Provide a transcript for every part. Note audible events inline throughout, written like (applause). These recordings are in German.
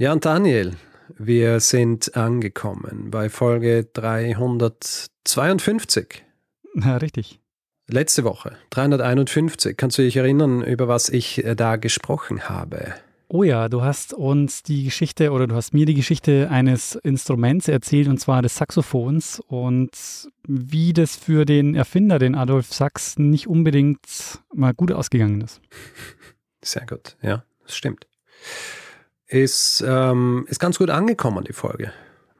Ja, und Daniel, wir sind angekommen bei Folge 352. Ja, richtig. Letzte Woche, 351. Kannst du dich erinnern, über was ich äh, da gesprochen habe? Oh ja, du hast uns die Geschichte oder du hast mir die Geschichte eines Instruments erzählt und zwar des Saxophons und wie das für den Erfinder, den Adolf Sachs, nicht unbedingt mal gut ausgegangen ist. Sehr gut, ja, das stimmt. Ist, ähm, ist ganz gut angekommen, die Folge,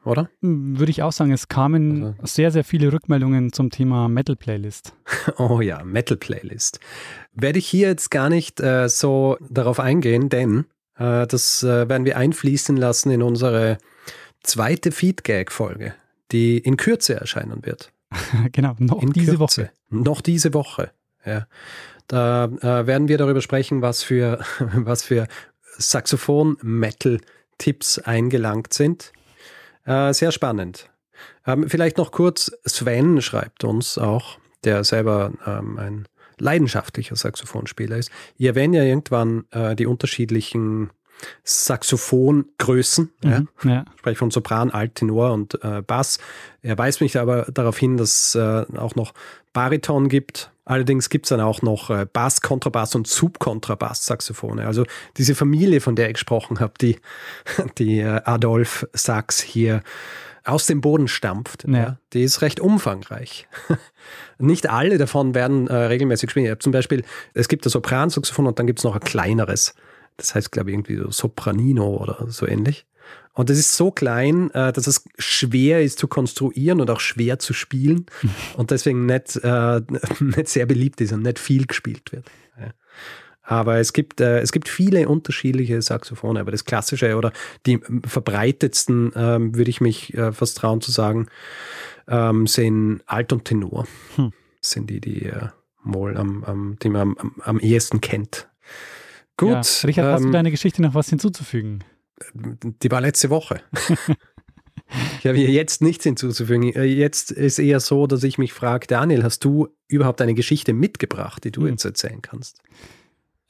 oder? Würde ich auch sagen, es kamen also. sehr, sehr viele Rückmeldungen zum Thema Metal Playlist. (laughs) Oh ja, Metal Playlist. Werde ich hier jetzt gar nicht äh, so darauf eingehen, denn äh, das äh, werden wir einfließen lassen in unsere zweite Feedgag-Folge, die in Kürze erscheinen wird. (laughs) genau, noch in diese Kürze. Woche. Noch diese Woche. Ja. Da äh, werden wir darüber sprechen, was für, (laughs) was für Saxophon-Metal-Tipps eingelangt sind. Äh, sehr spannend. Ähm, vielleicht noch kurz, Sven schreibt uns auch, der selber ähm, ein leidenschaftlicher Saxophonspieler ist. Ihr erwähnt ja irgendwann äh, die unterschiedlichen Saxophongrößen. Mhm, ja. ja. Ich spreche von Sopran, Alt, Tenor und äh, Bass. Er weist mich aber darauf hin, dass es äh, auch noch Bariton gibt. Allerdings gibt es dann auch noch äh, Bass, Kontrabass und Subkontrabass-Saxophone. Also diese Familie, von der ich gesprochen habe, die, (laughs) die äh, Adolf Sachs hier aus dem Boden stampft, ja. ja die ist recht umfangreich. (laughs) Nicht alle davon werden äh, regelmäßig gespielt. Zum Beispiel, es gibt das Sopransaxophon und dann gibt es noch ein kleineres. Das heißt, glaube ich, irgendwie so Sopranino oder so ähnlich. Und das ist so klein, äh, dass es schwer ist zu konstruieren und auch schwer zu spielen (laughs) und deswegen nicht, äh, (laughs) nicht sehr beliebt ist und nicht viel gespielt wird. Aber es gibt, äh, es gibt viele unterschiedliche Saxophone, aber das klassische oder die verbreitetsten, ähm, würde ich mich äh, fast trauen zu sagen, ähm, sind Alt und Tenor. Hm. Sind die, die äh, mal am, am, die man am, am ehesten kennt. Gut. Ja. Richard, ähm, hast du ähm, deine Geschichte noch was hinzuzufügen? Die war letzte Woche. ich habe hier jetzt nichts hinzuzufügen. Äh, jetzt ist eher so, dass ich mich frage, Daniel, hast du überhaupt eine Geschichte mitgebracht, die du hm. jetzt erzählen kannst?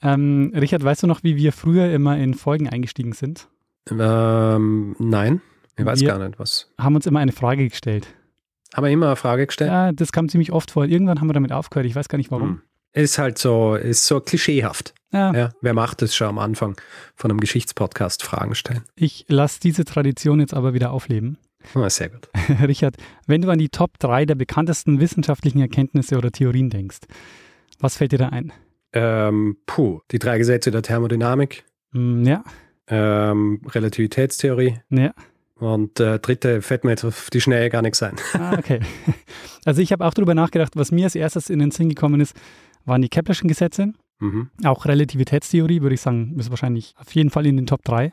Ähm, Richard, weißt du noch, wie wir früher immer in Folgen eingestiegen sind? Ähm, nein, ich weiß wir gar nicht was. Haben uns immer eine Frage gestellt. Haben wir immer eine Frage gestellt? Ja, das kam ziemlich oft vor. Irgendwann haben wir damit aufgehört. Ich weiß gar nicht warum. Hm. Ist halt so, ist so klischeehaft. Ja. ja. Wer macht es schon am Anfang von einem Geschichtspodcast Fragen stellen? Ich lasse diese Tradition jetzt aber wieder aufleben. Oh, sehr gut. (laughs) Richard, wenn du an die Top 3 der bekanntesten wissenschaftlichen Erkenntnisse oder Theorien denkst, was fällt dir da ein? Ähm, puh, die drei Gesetze der Thermodynamik. Mm, ja. Ähm, Relativitätstheorie. Ja. Und äh, dritte fällt mir jetzt auf die Schnelle gar nichts ein. Ah, okay. (laughs) Also ich habe auch darüber nachgedacht, was mir als erstes in den Sinn gekommen ist, waren die Keplerschen Gesetze. Mhm. Auch Relativitätstheorie, würde ich sagen, ist wahrscheinlich auf jeden Fall in den Top 3.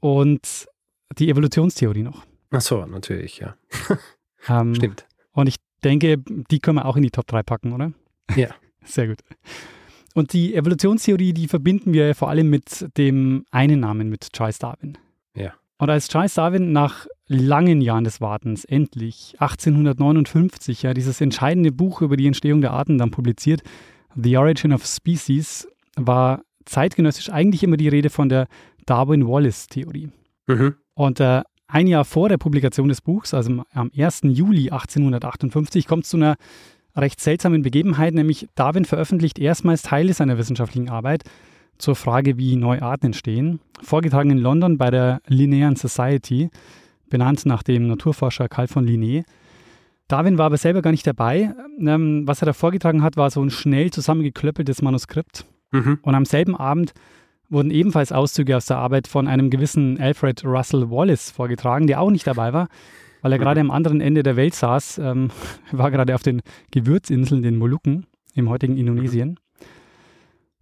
Und die Evolutionstheorie noch. Ach so, natürlich, ja. (laughs) ähm, Stimmt. Und ich denke, die können wir auch in die Top 3 packen, oder? Ja. (laughs) Sehr gut. Und die Evolutionstheorie, die verbinden wir vor allem mit dem einen Namen, mit Charles Darwin. Ja. Und als Charles Darwin nach langen Jahren des Wartens endlich 1859 ja dieses entscheidende Buch über die Entstehung der Arten dann publiziert, The Origin of Species, war zeitgenössisch eigentlich immer die Rede von der Darwin-Wallace-Theorie. Mhm. Und äh, ein Jahr vor der Publikation des Buchs, also am 1. Juli 1858, kommt es zu einer recht seltsamen Begebenheit, nämlich Darwin veröffentlicht erstmals Teile seiner wissenschaftlichen Arbeit zur Frage, wie neue Arten entstehen, vorgetragen in London bei der Linnean Society, benannt nach dem Naturforscher Karl von Linné. Darwin war aber selber gar nicht dabei. Ähm, was er da vorgetragen hat, war so ein schnell zusammengeklöppeltes Manuskript. Mhm. Und am selben Abend wurden ebenfalls Auszüge aus der Arbeit von einem gewissen Alfred Russell Wallace vorgetragen, der auch nicht dabei war, weil er mhm. gerade am anderen Ende der Welt saß. Ähm, (laughs) war gerade auf den Gewürzinseln, den Molukken, im heutigen Indonesien.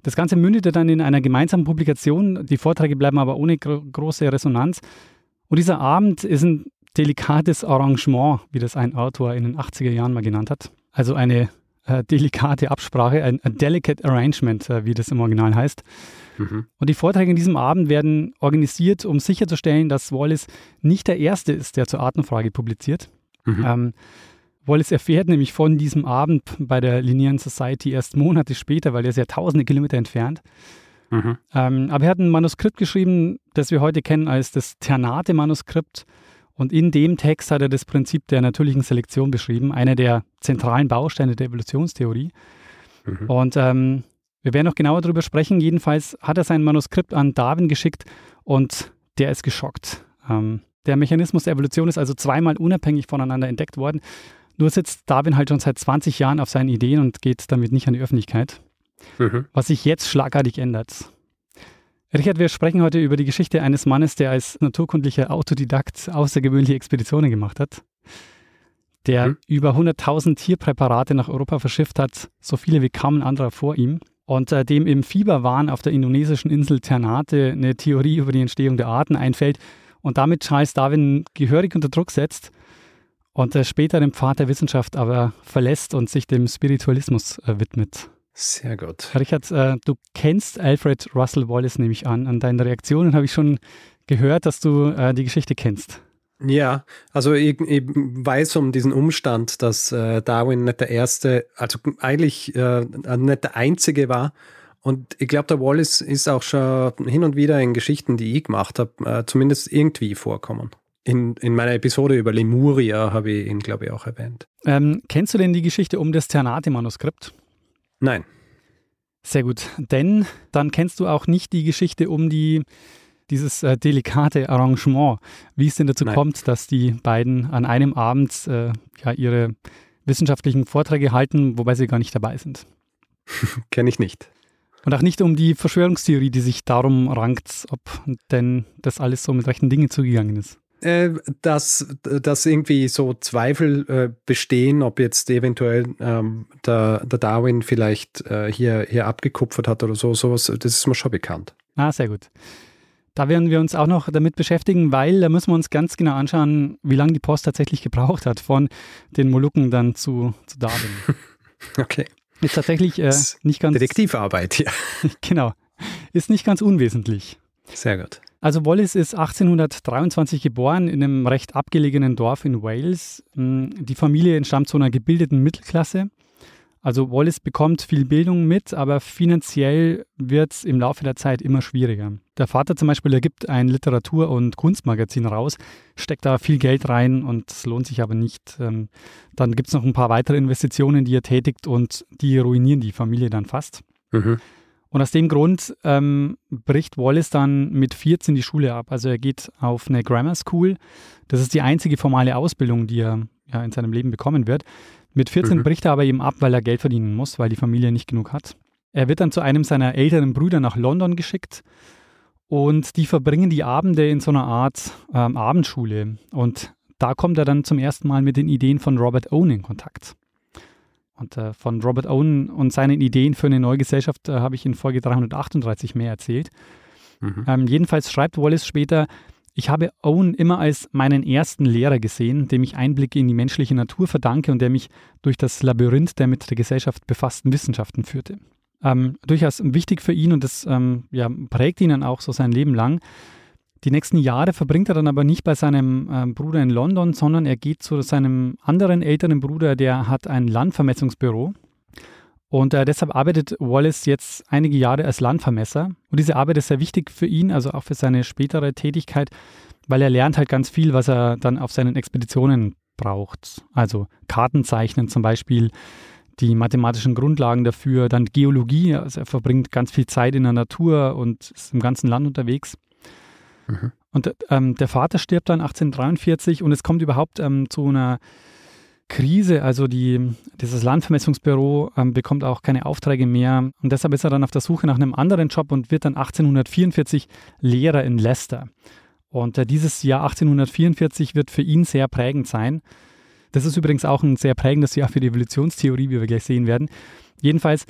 Das Ganze mündete dann in einer gemeinsamen Publikation. Die Vorträge bleiben aber ohne gro große Resonanz. Und dieser Abend ist ein delikates Arrangement, wie das ein Autor in den 80er Jahren mal genannt hat. Also eine äh, delikate Absprache, ein, delicate arrangement, äh, wie das im Original heißt. Mhm. Und die Vorträge in diesem Abend werden organisiert, um sicherzustellen, dass Wallace nicht der Erste ist, der zur Artenfrage publiziert. Mhm. Ähm, Wallace erfährt nämlich von diesem Abend bei der Linnean Society erst Monate später, weil er ist ja tausende Kilometer entfernt. Mhm. Ähm, aber er hat ein Manuskript geschrieben, das wir heute kennen als das Ternate-Manuskript. Und in dem Text hat er das Prinzip der natürlichen Selektion beschrieben, einer der zentralen Bausteine der Evolutionstheorie. Mhm. Und ähm, wir werden noch genauer darüber sprechen. Jedenfalls hat er sein Manuskript an Darwin geschickt und der ist geschockt. Ähm, der Mechanismus der Evolution ist also zweimal unabhängig voneinander entdeckt worden. Nur sitzt Darwin halt schon seit 20 Jahren auf seinen Ideen und geht damit nicht an die Öffentlichkeit. Mhm. Was sich jetzt schlagartig ändert. Richard, wir sprechen heute über die Geschichte eines Mannes, der als naturkundlicher Autodidakt außergewöhnliche Expeditionen gemacht hat, der mhm. über 100.000 Tierpräparate nach Europa verschifft hat, so viele wie kaum ein anderer vor ihm, und äh, dem im Fieberwahn auf der indonesischen Insel Ternate eine Theorie über die Entstehung der Arten einfällt und damit Charles Darwin gehörig unter Druck setzt und äh, später den Pfad der Wissenschaft aber verlässt und sich dem Spiritualismus äh, widmet. Sehr gut. Richard, äh, du kennst Alfred Russel Wallace, nehme ich an. An deinen Reaktionen habe ich schon gehört, dass du äh, die Geschichte kennst. Ja, also ich, ich, weiß um diesen Umstand, dass äh, Darwin nicht der erste, also eigentlich äh, nicht der einzige war. Und ich glaube, der Wallace ist auch schon hin und wieder in Geschichten, die ich gemacht habe, äh, zumindest irgendwie vorkommen. In, in meiner Episode über Lemuria habe ich ihn, glaube ich, auch erwähnt. Ähm, kennst du denn die Geschichte um das Ternate-Manuskript? Nein. Sehr gut. Denn dann kennst du auch nicht die Geschichte um die, dieses äh, delikate Arrangement, wie es denn dazu Nein. kommt, dass die beiden an einem Abend äh, ja, ihre wissenschaftlichen Vorträge halten, wobei sie gar nicht dabei sind. (laughs) Kenne ich nicht. Und auch nicht um die Verschwörungstheorie, die sich darum rankt, ob denn das alles so mit rechten Dingen zugegangen ist. Äh, dass, dass irgendwie so Zweifel äh, bestehen, ob jetzt eventuell ähm, der, der Darwin vielleicht äh, hier, hier abgekupfert hat oder so, sowas, das ist mir schon bekannt. Ah, sehr gut. Da werden wir uns auch noch damit beschäftigen, weil da müssen wir uns ganz genau anschauen, wie lange die Post tatsächlich gebraucht hat, von den Molukken dann zu, zu Darwin. (laughs) okay. Ist tatsächlich äh, nicht ganz. Detektivarbeit, ja. (laughs) genau. Ist nicht ganz unwesentlich. Sehr gut. Also Wallace ist 1823 geboren in einem recht abgelegenen Dorf in Wales. Hm, die Familie entstammt zu einer gebildeten Mittelklasse. Also Wallace bekommt viel Bildung mit, aber finanziell wird es im Laufe der Zeit immer schwieriger. Der Vater zum Beispiel, der gibt ein Literatur- und Kunstmagazin raus, steckt da viel Geld rein und es lohnt sich aber nicht. Ähm, dann gibt es noch ein paar weitere Investitionen, die er tätigt und die ruinieren die Familie dann fast. Mhm. Und aus dem Grund ähm, bricht Wallace dann mit 14 die Schule ab. Also er geht auf eine Grammar School. Das ist die einzige formale Ausbildung, die er ja, in seinem Leben bekommen wird. Mit 14 mhm. bricht er aber eben ab, weil er Geld verdienen muss, weil die Familie nicht genug hat. Er wird dann zu einem seiner älteren Brüder nach London geschickt und die verbringen die Abende in so einer Art ähm, Abendschule. Und da kommt er dann zum ersten Mal mit den Ideen von Robert Owen in Kontakt. Und äh, von Robert Owen und seinen Ideen für eine neue Gesellschaft äh, habe ich in Folge 338 mehr erzählt. Mhm. Ähm, jedenfalls schreibt Wallace später, ich habe Owen immer als meinen ersten Lehrer gesehen, dem ich Einblicke in die menschliche Natur verdanke und der mich durch das Labyrinth der mit der Gesellschaft befassten Wissenschaften führte. Ähm, durchaus wichtig für ihn und das ähm, ja, prägt ihn dann auch so sein Leben lang. Die nächsten Jahre verbringt er dann aber nicht bei seinem äh, Bruder in London, sondern er geht zu seinem anderen älteren Bruder, der hat ein Landvermessungsbüro. Und äh, deshalb arbeitet Wallace jetzt einige Jahre als Landvermesser. Und diese Arbeit ist sehr wichtig für ihn, also auch für seine spätere Tätigkeit, weil er lernt halt ganz viel, was er dann auf seinen Expeditionen braucht. Also Kartenzeichnen zum Beispiel, die mathematischen Grundlagen dafür, dann Geologie, also er verbringt ganz viel Zeit in der Natur und ist im ganzen Land unterwegs. Mhm. Und ähm, der Vater stirbt dann 1843 und es kommt überhaupt ähm, zu einer Krise. Also die, dieses Landvermessungsbüro ähm, bekommt auch keine Aufträge mehr und deshalb ist er dann auf der Suche nach einem anderen Job und wird dann 1844 Lehrer in Leicester. Und äh, dieses Jahr 1844 wird für ihn sehr prägend sein. Das ist übrigens auch ein sehr prägendes Jahr für die Evolutionstheorie, wie wir gleich sehen werden. Jedenfalls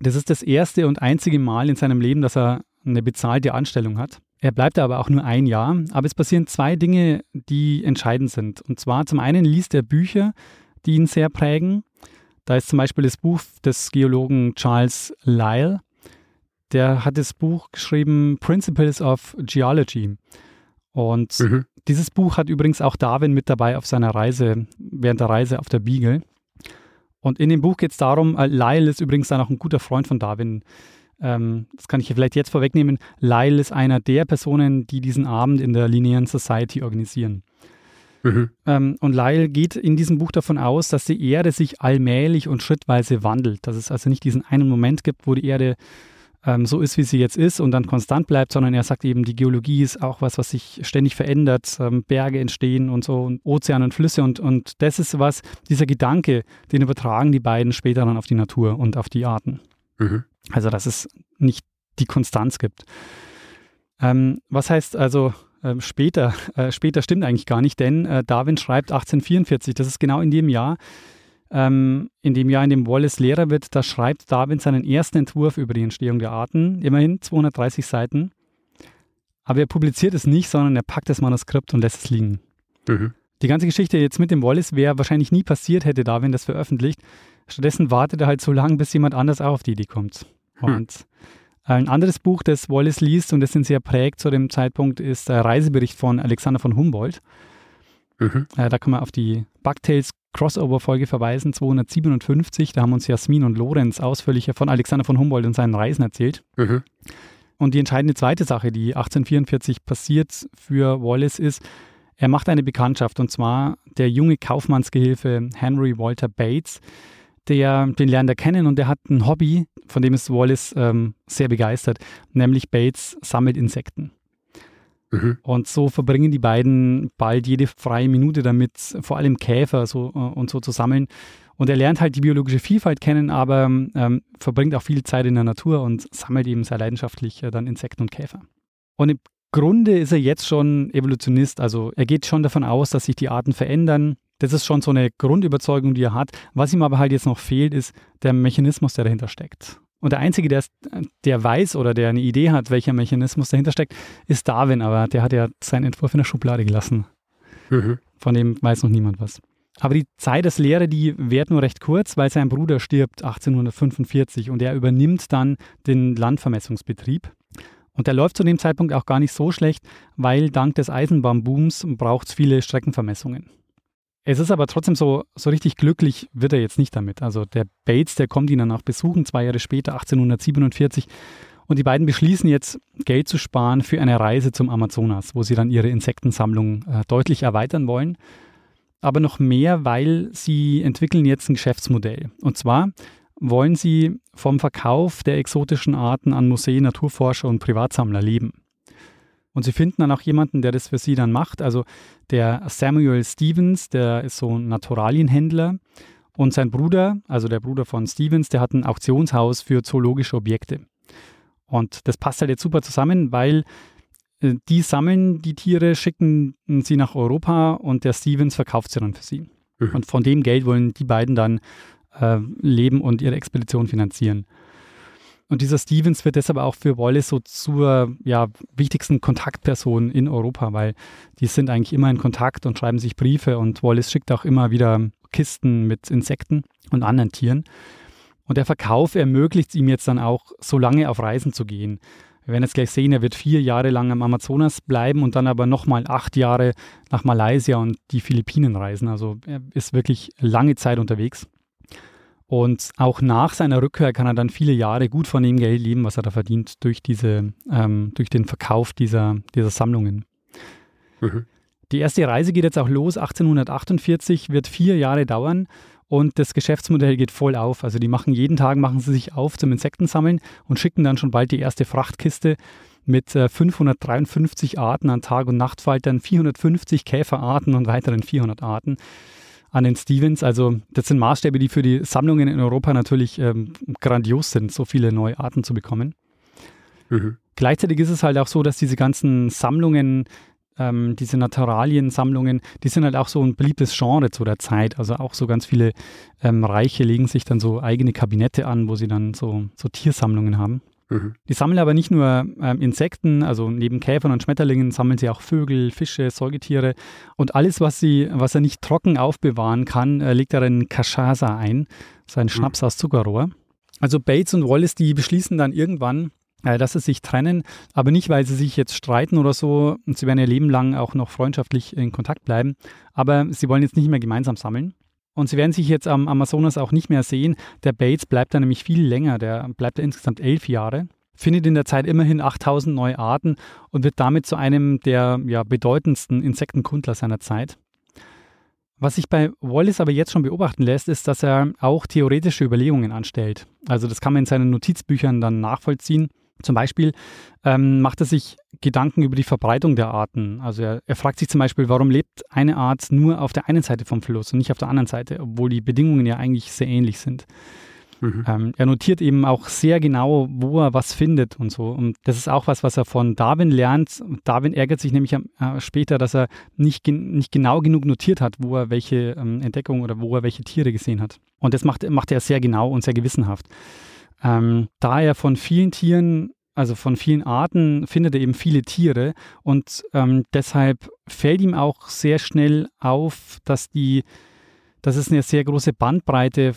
Das ist das erste und einzige Mal in seinem Leben, dass er eine bezahlte Anstellung hat. Er bleibt aber auch nur ein Jahr. Aber es passieren zwei Dinge, die entscheidend sind. Und zwar zum einen liest er Bücher, die ihn sehr prägen. Da ist zum Beispiel das Buch des Geologen Charles Lyell. Der hat das Buch geschrieben Principles of Geology. Und mhm. dieses Buch hat übrigens auch Darwin mit dabei auf seiner Reise, während der Reise auf der Beagle. Und in dem Buch geht es darum, äh, Lyle ist übrigens dann auch ein guter Freund von Darwin. Ähm, das kann ich vielleicht jetzt vorwegnehmen. Lyle ist einer der Personen, die diesen Abend in der Linearen Society organisieren. Mhm. Ähm, und Lyle geht in diesem Buch davon aus, dass die Erde sich allmählich und schrittweise wandelt. Dass es also nicht diesen einen Moment gibt, wo die Erde ähm, so ist, wie sie jetzt ist und dann konstant bleibt, sondern er sagt eben, die Geologie ist auch was, was sich ständig verändert, ähm, Berge entstehen und so, und Ozeane und Flüsse und, und das ist was, dieser Gedanke, den übertragen die beiden später dann auf die Natur und auf die Arten. Mhm. Also, dass es nicht die Konstanz gibt. Ähm, was heißt also, äh, später, (laughs) äh, später stimmt eigentlich gar nicht, denn äh, Darwin schreibt 1844, das ist genau in dem Jahr, ähm, in dem Jahr, in dem Wallace Lehrer wird, da schreibt Darwin seinen ersten Entwurf über die Entstehung der Arten, immerhin 230 Seiten. Aber er publiziert es nicht, sondern er packt das Manuskript und lässt es liegen. Mhm. Die ganze Geschichte jetzt mit dem Wallace wäre wahrscheinlich nie passiert, hätte Darwin das veröffentlicht. Stattdessen wartet er halt so lange, bis jemand anders auch auf die Idee kommt. Hm. Und ein anderes Buch, das Wallace liest und das ihn sehr prägt zu dem Zeitpunkt, ist der Reisebericht von Alexander von Humboldt. Mhm. Äh, da kann man auf die Bugtails Crossover-Folge verweisen, 257. Da haben uns Jasmin und Lorenz ausführlicher von Alexander von Humboldt und seinen Reisen erzählt. Mhm. Und die entscheidende zweite Sache, die 1844 passiert für Wallace, ist, er macht eine Bekanntschaft und zwar der junge Kaufmannsgehilfe Henry Walter Bates. Der, den lernt er kennen und der hat ein Hobby, von dem ist Wallace ähm, sehr begeistert, nämlich Bates sammelt Insekten. Mhm. Und so verbringen die beiden bald jede freie Minute damit, vor allem Käfer so, äh, und so zu sammeln. Und er lernt halt die biologische Vielfalt kennen, aber ähm, verbringt auch viel Zeit in der Natur und sammelt eben sehr leidenschaftlich äh, dann Insekten und Käfer. Und im Grunde ist er jetzt schon Evolutionist, also er geht schon davon aus, dass sich die Arten verändern. Das ist schon so eine Grundüberzeugung, die er hat. Was ihm aber halt jetzt noch fehlt, ist der Mechanismus, der dahinter steckt. Und der Einzige, der, der weiß oder der eine Idee hat, welcher Mechanismus dahinter steckt, ist Darwin. Aber der hat ja seinen Entwurf in der Schublade gelassen. Mhm. Von dem weiß noch niemand was. Aber die Zeit als Lehre, die währt nur recht kurz, weil sein Bruder stirbt 1845 und er übernimmt dann den Landvermessungsbetrieb. Und der läuft zu dem Zeitpunkt auch gar nicht so schlecht, weil dank des Eisenbahnbooms braucht es viele Streckenvermessungen. Es ist aber trotzdem so, so richtig glücklich wird er jetzt nicht damit. Also der Bates, der kommt ihn dann auch besuchen, zwei Jahre später, 1847. Und die beiden beschließen jetzt, Geld zu sparen für eine Reise zum Amazonas, wo sie dann ihre Insektensammlung äh, deutlich erweitern wollen. Aber noch mehr, weil sie entwickeln jetzt ein Geschäftsmodell. Und zwar wollen sie vom Verkauf der exotischen Arten an Museen, Naturforscher und Privatsammler leben. Und sie finden dann auch jemanden, der das für sie dann macht. Also der Samuel Stevens, der ist so ein Naturalienhändler. Und sein Bruder, also der Bruder von Stevens, der hat ein Auktionshaus für zoologische Objekte. Und das passt halt jetzt super zusammen, weil äh, die sammeln die Tiere, schicken sie nach Europa und der Stevens verkauft sie dann für sie. Mhm. Und von dem Geld wollen die beiden dann äh, leben und ihre Expedition finanzieren. Und dieser Stevens wird deshalb auch für Wallace so zur ja, wichtigsten Kontaktperson in Europa, weil die sind eigentlich immer in Kontakt und schreiben sich Briefe und Wallace schickt auch immer wieder Kisten mit Insekten und anderen Tieren. Und der Verkauf ermöglicht ihm jetzt dann auch, so lange auf Reisen zu gehen. Wir werden jetzt gleich sehen, er wird vier Jahre lang am Amazonas bleiben und dann aber nochmal acht Jahre nach Malaysia und die Philippinen reisen. Also er ist wirklich lange Zeit unterwegs. Und auch nach seiner Rückkehr kann er dann viele Jahre gut von dem Geld leben, was er da verdient durch, diese, ähm, durch den Verkauf dieser, dieser Sammlungen. Mhm. Die erste Reise geht jetzt auch los, 1848, wird vier Jahre dauern und das Geschäftsmodell geht voll auf. Also die machen jeden Tag, machen sie sich auf zum Insektensammeln und schicken dann schon bald die erste Frachtkiste mit äh, 553 Arten an Tag- und Nachtfaltern, 450 Käferarten und weiteren 400 Arten an den Stevens. Also das sind Maßstäbe, die für die Sammlungen in Europa natürlich ähm, grandios sind, so viele neue Arten zu bekommen. Mhm. Gleichzeitig ist es halt auch so, dass diese ganzen Sammlungen, ähm, diese Naturaliensammlungen, die sind halt auch so ein beliebtes Genre zu der Zeit. Also auch so ganz viele ähm, Reiche legen sich dann so eigene Kabinette an, wo sie dann so, so Tiersammlungen haben. Mhm. Die sammeln aber nicht nur ähm, Insekten, also neben Käfern und Schmetterlingen sammeln sie auch Vögel, Fische, Säugetiere und alles, was, sie, was er nicht trocken aufbewahren kann, äh, legt er in Cachaça ein, so ein mhm. Schnaps mhm. aus Zuckerrohr. Also Bates und Wallace, die beschließen dann irgendwann, äh, dass sie sich trennen, aber nicht, weil sie sich jetzt streiten oder so. Und sie werden ihr Leben lang auch noch freundschaftlich in Kontakt bleiben. Aber sie wollen jetzt nicht mehr gemeinsam sammeln. Und sie werden sich jetzt am Amazonas auch nicht mehr sehen. Der Bates bleibt da nämlich viel länger. Der bleibt da insgesamt elf Jahre. Findet in der Zeit immerhin 8000 neue Arten und wird damit zu einem der ja, bedeutendsten Insektenkundler seiner Zeit. Was sich bei Wallace aber jetzt schon beobachten lässt, ist, dass er auch theoretische Überlegungen anstellt. Also das kann man in seinen Notizbüchern dann nachvollziehen. Zum Beispiel ähm, macht er sich Gedanken über die Verbreitung der Arten. Also er, er, fragt sich zum Beispiel, warum lebt eine Art nur auf der einen Seite vom Fluss und nicht auf der anderen Seite, obwohl die Bedingungen ja eigentlich sehr ähnlich sind. Mhm. Ähm, er notiert eben auch sehr genau, wo er was findet und so. Und das ist auch was, was er von Darwin lernt. Darwin ärgert sich nämlich äh, später, dass er nicht, nicht genau genug notiert hat, wo er welche ähm, Entdeckung oder wo er welche Tiere gesehen hat. Und das macht, macht er sehr genau und sehr gewissenhaft. Ähm, da er von vielen Tieren, also von vielen Arten, findet er eben viele Tiere und ähm, deshalb fällt ihm auch sehr schnell auf, dass die dass es eine sehr große Bandbreite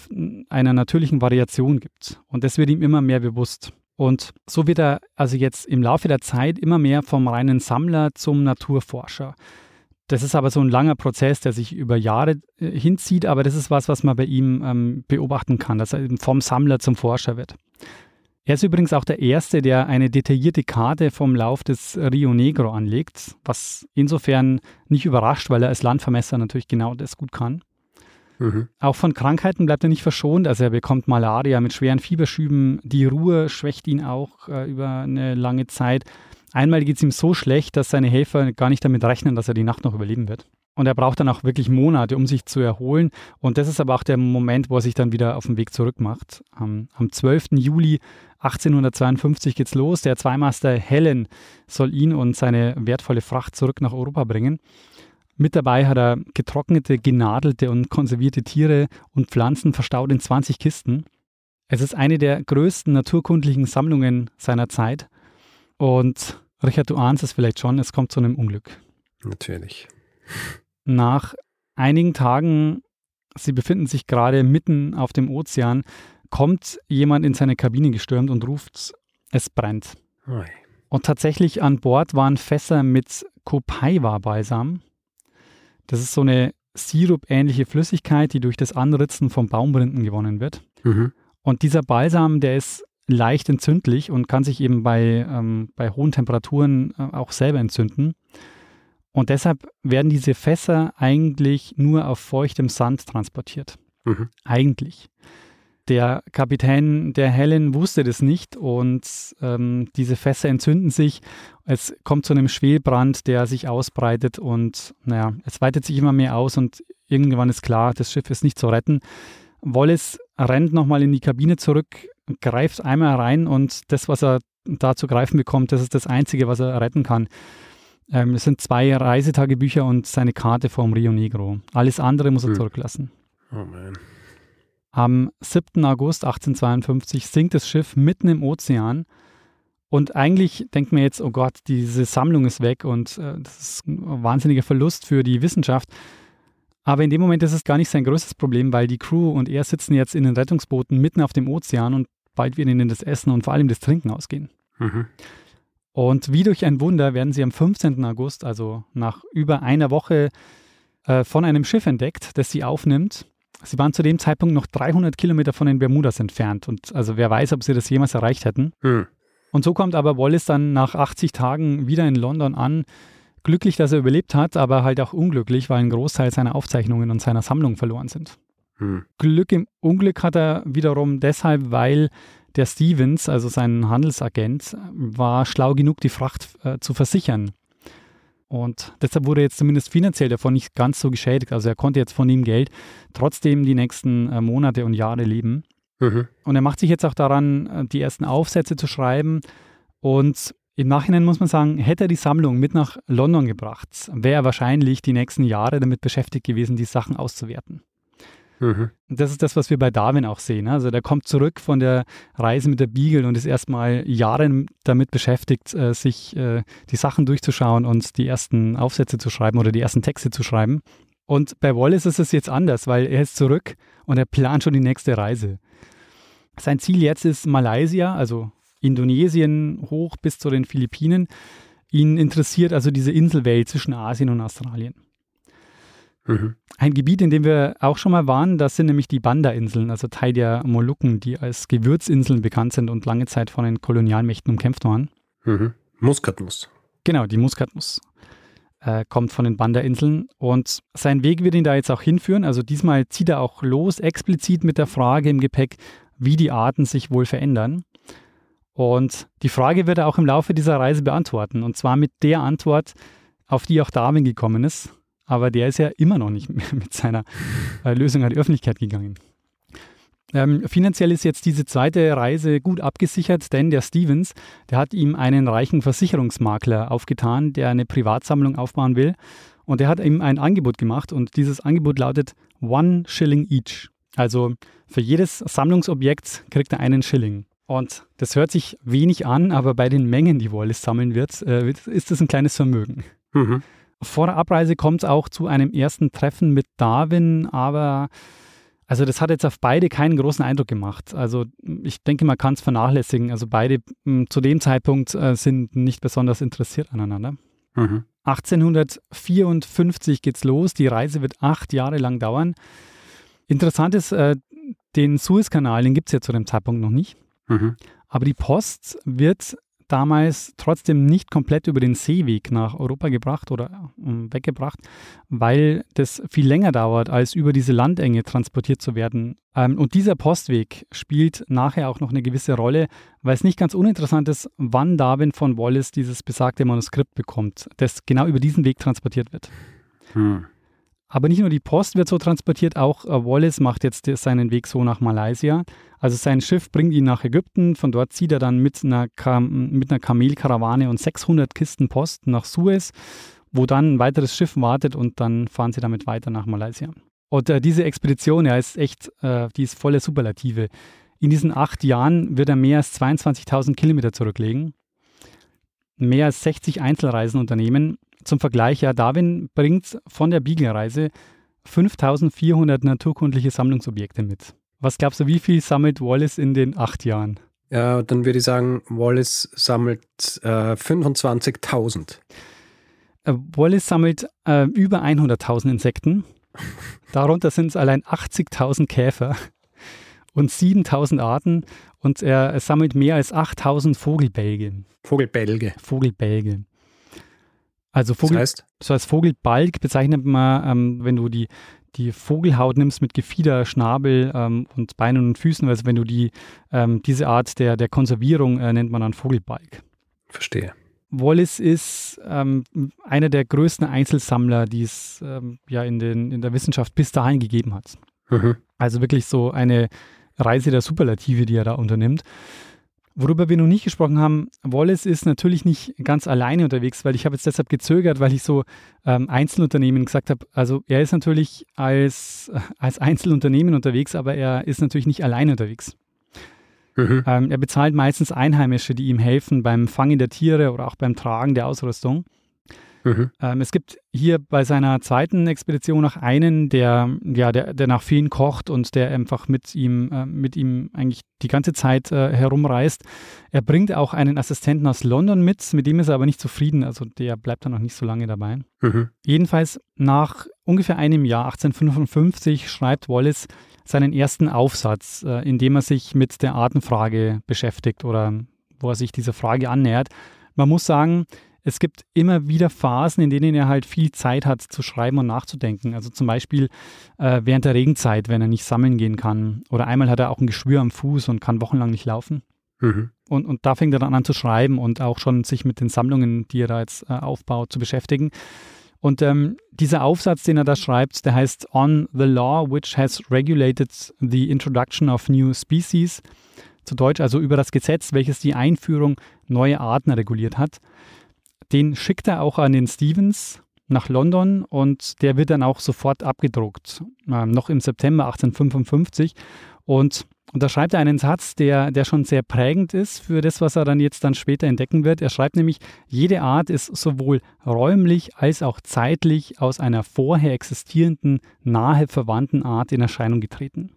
einer natürlichen Variation gibt. Und das wird ihm immer mehr bewusst. Und so wird er also jetzt im Laufe der Zeit immer mehr vom reinen Sammler zum Naturforscher. Das ist aber so ein langer Prozess, der sich über Jahre äh, hinzieht, aber das ist was, was man bei ihm ähm, beobachten kann, dass er eben vom Sammler zum Forscher wird. Er ist übrigens auch der Erste, der eine detaillierte Karte vom Lauf des Rio Negro anlegt, was insofern nicht überrascht, weil er als Landvermesser natürlich genau das gut kann. Mhm. Auch von Krankheiten bleibt er nicht verschont. Also er bekommt Malaria mit schweren Fieberschüben. Die Ruhe schwächt ihn auch äh, über eine lange Zeit. Einmal geht es ihm so schlecht, dass seine Helfer gar nicht damit rechnen, dass er die Nacht noch überleben wird. Und er braucht dann auch wirklich Monate, um sich zu erholen. Und das ist aber auch der Moment, wo er sich dann wieder auf den Weg zurück macht. Am, am 12. Juli 1852 geht's los. Der Zweimaster Helen soll ihn und seine wertvolle Fracht zurück nach Europa bringen. Mit dabei hat er getrocknete, genadelte und konservierte Tiere und Pflanzen verstaut in 20 Kisten. Es ist eine der größten naturkundlichen Sammlungen seiner Zeit. Und Richard, du ahnst es vielleicht schon, es kommt zu einem Unglück. Natürlich. Nach einigen Tagen, sie befinden sich gerade mitten auf dem Ozean, kommt jemand in seine Kabine gestürmt und ruft, es brennt. Oi. Und tatsächlich an Bord waren Fässer mit Copaiba-Balsam. Das ist so eine Sirup-ähnliche Flüssigkeit, die durch das Anritzen von Baumrinden gewonnen wird. Mhm. Und dieser Balsam, der ist leicht entzündlich und kann sich eben bei, ähm, bei hohen Temperaturen äh, auch selber entzünden. Und deshalb werden diese Fässer eigentlich nur auf feuchtem Sand transportiert. Mhm. Eigentlich. Der Kapitän der Helen wusste das nicht und ähm, diese Fässer entzünden sich. Es kommt zu einem Schwelbrand, der sich ausbreitet und naja, es weitet sich immer mehr aus und irgendwann ist klar, das Schiff ist nicht zu retten. Wallace rennt nochmal in die Kabine zurück, greift einmal rein und das, was er da zu greifen bekommt, das ist das Einzige, was er retten kann. Ähm, es sind zwei Reisetagebücher und seine Karte vom Rio Negro. Alles andere muss er hm. zurücklassen. Oh man. Am 7. August 1852 sinkt das Schiff mitten im Ozean. Und eigentlich denkt man jetzt, oh Gott, diese Sammlung ist weg und äh, das ist ein wahnsinniger Verlust für die Wissenschaft. Aber in dem Moment ist es gar nicht sein größtes Problem, weil die Crew und er sitzen jetzt in den Rettungsbooten mitten auf dem Ozean und bald wird ihnen das Essen und vor allem das Trinken ausgehen. Mhm. Und wie durch ein Wunder werden sie am 15. August, also nach über einer Woche, äh, von einem Schiff entdeckt, das sie aufnimmt. Sie waren zu dem Zeitpunkt noch 300 Kilometer von den Bermudas entfernt und also wer weiß, ob sie das jemals erreicht hätten. Mhm. Und so kommt aber Wallace dann nach 80 Tagen wieder in London an. Glücklich, dass er überlebt hat, aber halt auch unglücklich, weil ein Großteil seiner Aufzeichnungen und seiner Sammlung verloren sind. Hm. Glück im Unglück hat er wiederum deshalb, weil der Stevens, also sein Handelsagent, war schlau genug, die Fracht äh, zu versichern. Und deshalb wurde er jetzt zumindest finanziell davon nicht ganz so geschädigt. Also er konnte jetzt von ihm Geld trotzdem die nächsten äh, Monate und Jahre leben. Mhm. Und er macht sich jetzt auch daran, äh, die ersten Aufsätze zu schreiben. Und Im Nachhinein muss man sagen, hätte er die Sammlung mit nach London gebracht, wäre er wahrscheinlich die nächsten Jahre damit beschäftigt gewesen, die Sachen auszuwerten. Mhm. Das ist das, was wir bei Darwin auch sehen. Also der kommt zurück von der Reise mit der Beagle und ist erstmal Jahre damit beschäftigt, äh, sich äh, die Sachen durchzuschauen und die ersten Aufsätze zu schreiben oder die ersten Texte zu schreiben. Und bei Wallace ist es jetzt anders, weil er ist zurück und er plant schon die nächste Reise. Sein Ziel jetzt ist Malaysia, also Indonesien hoch bis zu den Philippinen. Ihn interessiert also diese Inselwelt zwischen Asien und Australien. Mhm. Ein Gebiet, in dem wir auch schon mal waren, das sind nämlich die Banda-Inseln, also Teil der Molukken, die als Gewürzinseln bekannt sind und lange Zeit von den Kolonialmächten umkämpft waren. Mhm. Muskatnuss. Genau, die Muskatnuss äh, kommt von den Banda-Inseln und sein Weg wird ihn da jetzt auch hinführen. Also diesmal zieht er auch los, explizit mit der Frage im Gepäck, wie die Arten sich wohl verändern. Und die Frage wird er auch im Laufe dieser Reise beantworten. Und zwar mit der Antwort, auf die auch Darwin gekommen ist. Aber der ist ja immer noch nicht (laughs) mit seiner äh, Lösung an die Öffentlichkeit gegangen. Ähm, finanziell ist jetzt diese zweite Reise gut abgesichert, denn der Stevens, der hat ihm einen reichen Versicherungsmakler aufgetan, der eine Privatsammlung aufbauen will. Und der hat ihm ein Angebot gemacht und dieses Angebot lautet One Shilling each. Also für jedes Sammlungsobjekt kriegt er einen Schilling. Und das hört sich wenig an, aber bei den Mengen, die Wallace sammeln wird, äh, ist das ein kleines Vermögen. Mhm. Vor der Abreise kommt es auch zu einem ersten Treffen mit Darwin, aber also das hat jetzt auf beide keinen großen Eindruck gemacht. Also ich denke, man kann es vernachlässigen. Also beide mh, hm, zu dem Zeitpunkt äh, sind nicht besonders interessiert aneinander. Mhm. 1854 geht's los. Die Reise wird acht Jahre lang dauern. Interessant ist, äh, den Suezkanal, den gibt es ja zu dem Zeitpunkt noch nicht. Mhm. Aber die Post wird damals trotzdem nicht komplett über den Seeweg nach Europa gebracht oder um, weggebracht, weil das viel länger dauert, als über diese Landenge transportiert zu werden. Ähm, und dieser Postweg spielt nachher auch noch eine gewisse Rolle, weil es nicht ganz uninteressant ist, wann Darwin von Wallace dieses besagte Manuskript bekommt, das genau über diesen Weg transportiert wird. Hm. Aber nicht nur die Post wird so transportiert, auch äh, Wallace macht jetzt seinen Weg so nach Malaysia. Also sein Schiff bringt ihn nach Ägypten, von dort zieht er dann mit einer, Kam mit einer Kamelkarawane und 600 Kisten Post nach Suez, wo dann ein weiteres Schiff wartet und dann fahren sie damit weiter nach Malaysia. Und äh, diese Expedition, ja, ist echt, äh, die ist voller Superlative. In diesen acht Jahren wird er mehr als 22.000 Kilometer zurücklegen, mehr als 60 Einzelreisen unternehmen zum Vergleich, ja, Darwin bringt von der Beagle-Reise 5400 naturkundliche Sammlungsobjekte mit. Was glaubst du, wie viel sammelt Wallace in den acht Jahren? Ja, dann würde ich sagen, Wallace sammelt äh, 25.000. Äh, Wallace sammelt äh, über 100.000 Insekten. Darunter sind es allein 80.000 Käfer und 7.000 Arten. Und er, er sammelt mehr als 8.000 Vogelbälge. Vogelbälge. Vogelbälge. Also Vogel, das heißt? so als Vogelbalg bezeichnet man, ähm, wenn du die, die Vogelhaut nimmst mit Gefieder, Schnabel ähm, und Beinen und Füßen, also wenn du die, ähm, diese Art der, der Konservierung äh, nennt man dann Vogelbalg. Verstehe. Wallace ist ähm, einer der größten Einzelsammler, die es ähm, ja in, den, in der Wissenschaft bis dahin gegeben hat. Mhm. Also wirklich so eine Reise der Superlative, die er da unternimmt. Worüber wir noch nicht gesprochen haben, Wallace ist natürlich nicht ganz alleine unterwegs, weil ich habe jetzt deshalb gezögert, weil ich so ähm, Einzelunternehmen gesagt habe. Also er ist natürlich als, als Einzelunternehmen unterwegs, aber er ist natürlich nicht alleine unterwegs. Mhm. Ähm, er bezahlt meistens Einheimische, die ihm helfen beim Fangen der Tiere oder auch beim Tragen der Ausrüstung. Mhm. Ähm, es gibt hier bei seiner zweiten Expedition noch einen, der, ja, der, der nach vielen kocht und der einfach mit ihm, äh, mit ihm eigentlich die ganze Zeit äh, herumreist. Er bringt auch einen Assistenten aus London mit, mit dem ist er aber nicht zufrieden, also der bleibt dann noch nicht so lange dabei. Mhm. Jedenfalls nach ungefähr einem Jahr, 1855, schreibt Wallace seinen ersten Aufsatz, äh, in dem er sich mit der Artenfrage beschäftigt oder wo er sich dieser Frage annähert. Man muss sagen, es gibt immer wieder Phasen, in denen er halt viel Zeit hat zu schreiben und nachzudenken. Also zum Beispiel äh, während der Regenzeit, wenn er nicht sammeln gehen kann. Oder einmal hat er auch ein Geschwür am Fuß und kann wochenlang nicht laufen. Mhm. Und, und da fängt er dann an zu schreiben und auch schon sich mit den Sammlungen, die er da jetzt äh, aufbaut, zu beschäftigen. Und ähm, dieser Aufsatz, den er da schreibt, der heißt On the Law which has regulated the introduction of new species. zu Deutsch also über das Gesetz, welches die Einführung neuer Arten reguliert hat. Den schickt er auch an den Stevens nach London und der wird dann auch sofort abgedruckt, äh, noch im September 1855. Und da schreibt er einen Satz, der, der schon sehr prägend ist für das, was er dann jetzt dann später entdecken wird. Er schreibt nämlich, jede Art ist sowohl räumlich als auch zeitlich aus einer vorher existierenden, nahe verwandten Art in Erscheinung getreten.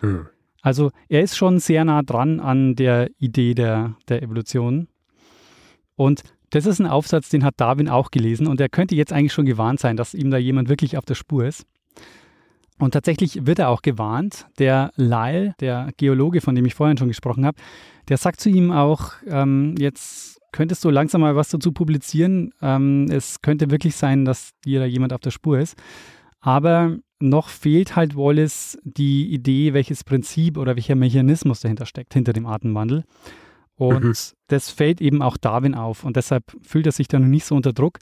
Hm. Also er ist schon sehr nah dran an der Idee der, der Evolution. Und das ist ein Aufsatz, den hat Darwin auch gelesen und er könnte jetzt eigentlich schon gewarnt sein, dass ihm da jemand wirklich auf der Spur ist. Und tatsächlich wird er auch gewarnt. Der Lyle, der Geologe, von dem ich vorhin schon gesprochen habe, der sagt zu ihm auch, ähm, jetzt könntest du langsam mal was dazu publizieren. Ähm, es könnte wirklich sein, dass dir da jemand auf der Spur ist. Aber noch fehlt halt Wallace die Idee, welches Prinzip oder welcher Mechanismus dahinter steckt, hinter dem Artenwandel. Und mhm. das fällt eben auch Darwin auf. Und deshalb fühlt er sich da noch nicht so unter Druck.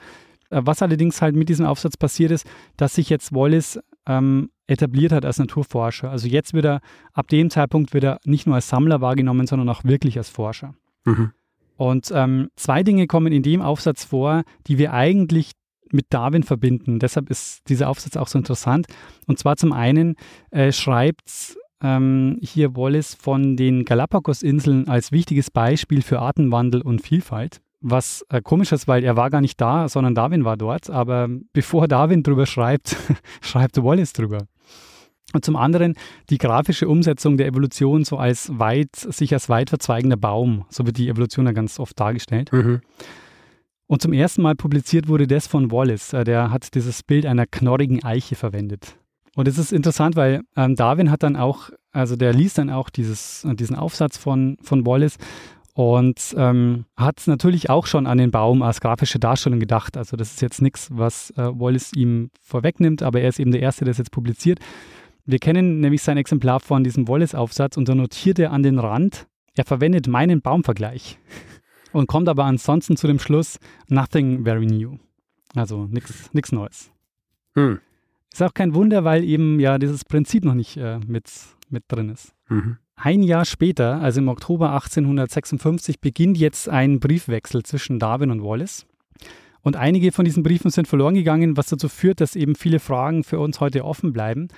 Äh, was allerdings halt mit diesem Aufsatz passiert ist, dass sich jetzt Wallace ähm, etabliert hat als Naturforscher. Also jetzt wird er, ab dem Zeitpunkt wird er nicht nur als Sammler wahrgenommen, sondern auch wirklich als Forscher. Mhm. Und ähm, zwei Dinge kommen in dem Aufsatz vor, die wir eigentlich mit Darwin verbinden. Deshalb ist dieser Aufsatz auch so interessant. Und zwar zum einen äh, schreibt ähm, hier Wallace von den Galapagos-Inseln als wichtiges Beispiel für Artenwandel und Vielfalt. Was äh, komisch ist, weil er war gar nicht da, sondern Darwin war dort. Aber bevor Darwin drüber schreibt, (laughs) schreibt Wallace drüber. Und zum anderen die grafische Umsetzung der Evolution so als weit, sich als weit verzweigender Baum. So wird die Evolution ja ganz oft dargestellt. Mhm. Und zum ersten Mal publiziert wurde das von Wallace. Äh, der hat dieses Bild einer knorrigen Eiche verwendet. Und es ist interessant, weil ähm, Darwin hat dann auch, also der liest dann auch dieses, diesen Aufsatz von, von Wallace und ähm, hat natürlich auch schon an den Baum als grafische Darstellung gedacht. Also das ist jetzt nichts, was äh, Wallace ihm vorwegnimmt, aber er ist eben der Erste, der es jetzt publiziert. Wir kennen nämlich sein Exemplar von diesem Wallace-Aufsatz und da notiert er an den Rand, er verwendet meinen Baumvergleich (laughs) und kommt aber ansonsten zu dem Schluss, nothing very new. Also nichts Neues. Hm. Ist auch kein Wunder, weil eben ja dieses Prinzip noch nicht äh, mit, mit drin ist. Mhm. Ein Jahr später, also im Oktober 1856, beginnt jetzt ein Briefwechsel zwischen Darwin und Wallace. Und einige von diesen Briefen sind verloren gegangen, was dazu führt, dass eben viele Fragen für uns heute offen bleiben.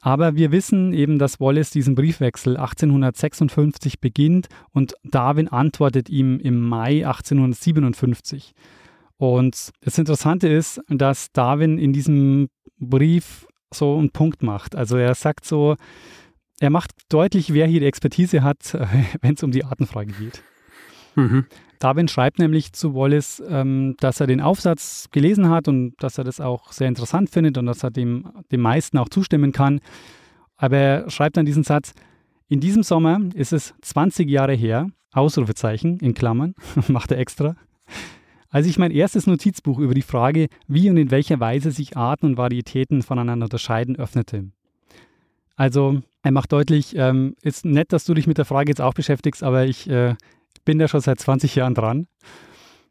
Aber wir wissen eben, dass Wallace diesen Briefwechsel 1856 beginnt und Darwin antwortet ihm im Mai 1857. Und das Interessante ist, dass Darwin in diesem Brief so einen Punkt macht. Also er sagt so, er macht deutlich, wer hier die Expertise hat, (laughs) wenn es um die Artenfrage geht. Mhm. Darwin schreibt nämlich zu Wallace, ähm, dass er den Aufsatz gelesen hat und dass er das auch sehr interessant findet und dass er dem, dem meisten auch zustimmen kann. Aber er schreibt dann diesen Satz, in diesem Sommer ist es 20 Jahre her, Ausrufezeichen in Klammern, (laughs) macht er extra, als ich mein erstes Notizbuch über die Frage, wie und in welcher Weise sich Arten und Varietäten voneinander unterscheiden, öffnete. Also er macht deutlich, ähm, ist nett, dass du dich mit der Frage jetzt auch beschäftigst, aber ich äh, bin da schon seit 20 Jahren dran.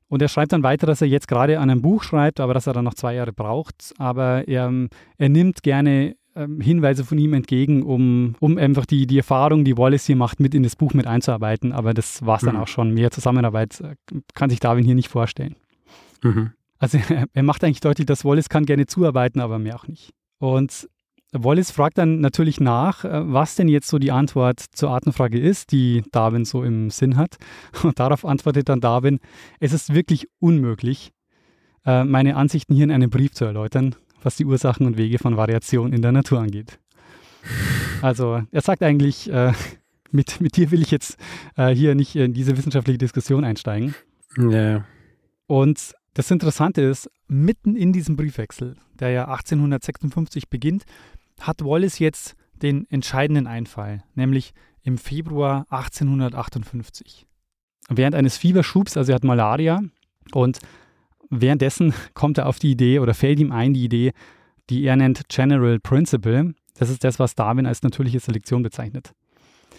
Und er schreibt dann weiter, dass er jetzt gerade an einem Buch schreibt, aber dass er dann noch zwei Jahre braucht. Aber er, er nimmt gerne ähm, Hinweise von ihm entgegen, um, um einfach die, die Erfahrung, die Wallace hier macht, mit in das Buch mit einzuarbeiten. Aber das war es dann mhm. auch schon. Mehr Zusammenarbeit äh, kann sich Darwin hier nicht vorstellen. Mhm. Also (laughs) er, macht eigentlich deutlich, dass Wallace kann gerne zuarbeiten, aber mehr auch nicht. Und Wallace fragt dann natürlich nach, äh, was denn jetzt so die Antwort zur Artenfrage ist, die Darwin so im Sinn hat. (laughs) Und darauf antwortet dann Darwin, es ist wirklich unmöglich, äh, meine Ansichten hier in einem Brief zu erläutern, was die Ursachen und Wege von Variation in der Natur angeht. Also er sagt eigentlich, äh, (laughs) mit, mit dir will ich jetzt hier nicht in diese wissenschaftliche Diskussion einsteigen. Ja. Und das Interessante ist, mitten in diesem Briefwechsel, der ja 1856 beginnt, hat Wallace jetzt den entscheidenden Einfall, nämlich im Februar 1858. Während eines Fieberschubs, also er hat Malaria, und währenddessen (laughs) kommt er auf die Idee oder fällt ihm ein die Idee, die er nennt General Principle. Das ist das, was Darwin als natürliche Selektion bezeichnet.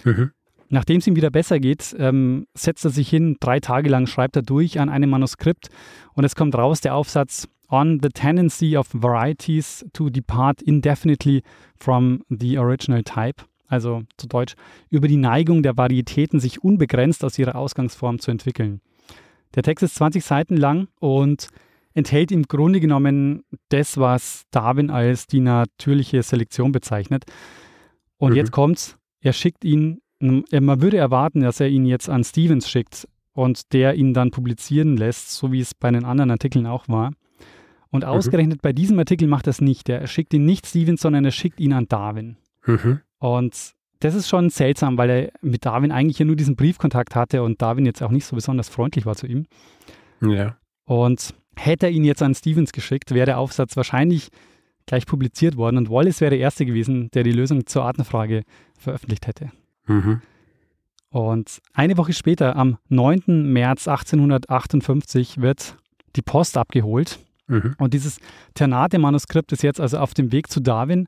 Mhm. Nachdem es ihm wieder besser geht, ähm, setzt er sich hin, drei Tage lang schreibt er durch an einem Manuskript und es kommt raus der Aufsatz on the tendency of varieties to depart indefinitely from the original type. also zu Deutsch, über die Neigung der Varietäten, sich unbegrenzt aus ihrer Ausgangsform zu entwickeln. Der Text ist 20 Seiten lang und enthält im Grunde genommen das, was Darwin als die natürliche Selektion bezeichnet. Und mhm. jetzt kommt's, er schickt ihn, man würde erwarten, dass er ihn jetzt an Stevens schickt und der ihn dann publizieren lässt, so wie es bei den anderen Artikeln auch war. Und mhm. ausgerechnet mhm. bei diesem Artikel macht er es nicht. Er schickt ihn nicht Stevens, sondern er schickt ihn an Darwin. Mhm. Und das ist schon seltsam, weil er mit Darwin eigentlich ja nur diesen Briefkontakt hatte und Darwin jetzt auch nicht so besonders freundlich war zu ihm. Ja. Und hätte er ihn jetzt an Stevens geschickt, wäre der Aufsatz wahrscheinlich gleich publiziert worden und Wallace wäre der Erste gewesen, der die Lösung zur Artenfrage veröffentlicht hätte. Mhm. Und eine Woche später, am 9. März 1858, wird die Post abgeholt. Mhm. Und dieses Ternate-Manuskript ist jetzt also auf dem Weg zu Darwin.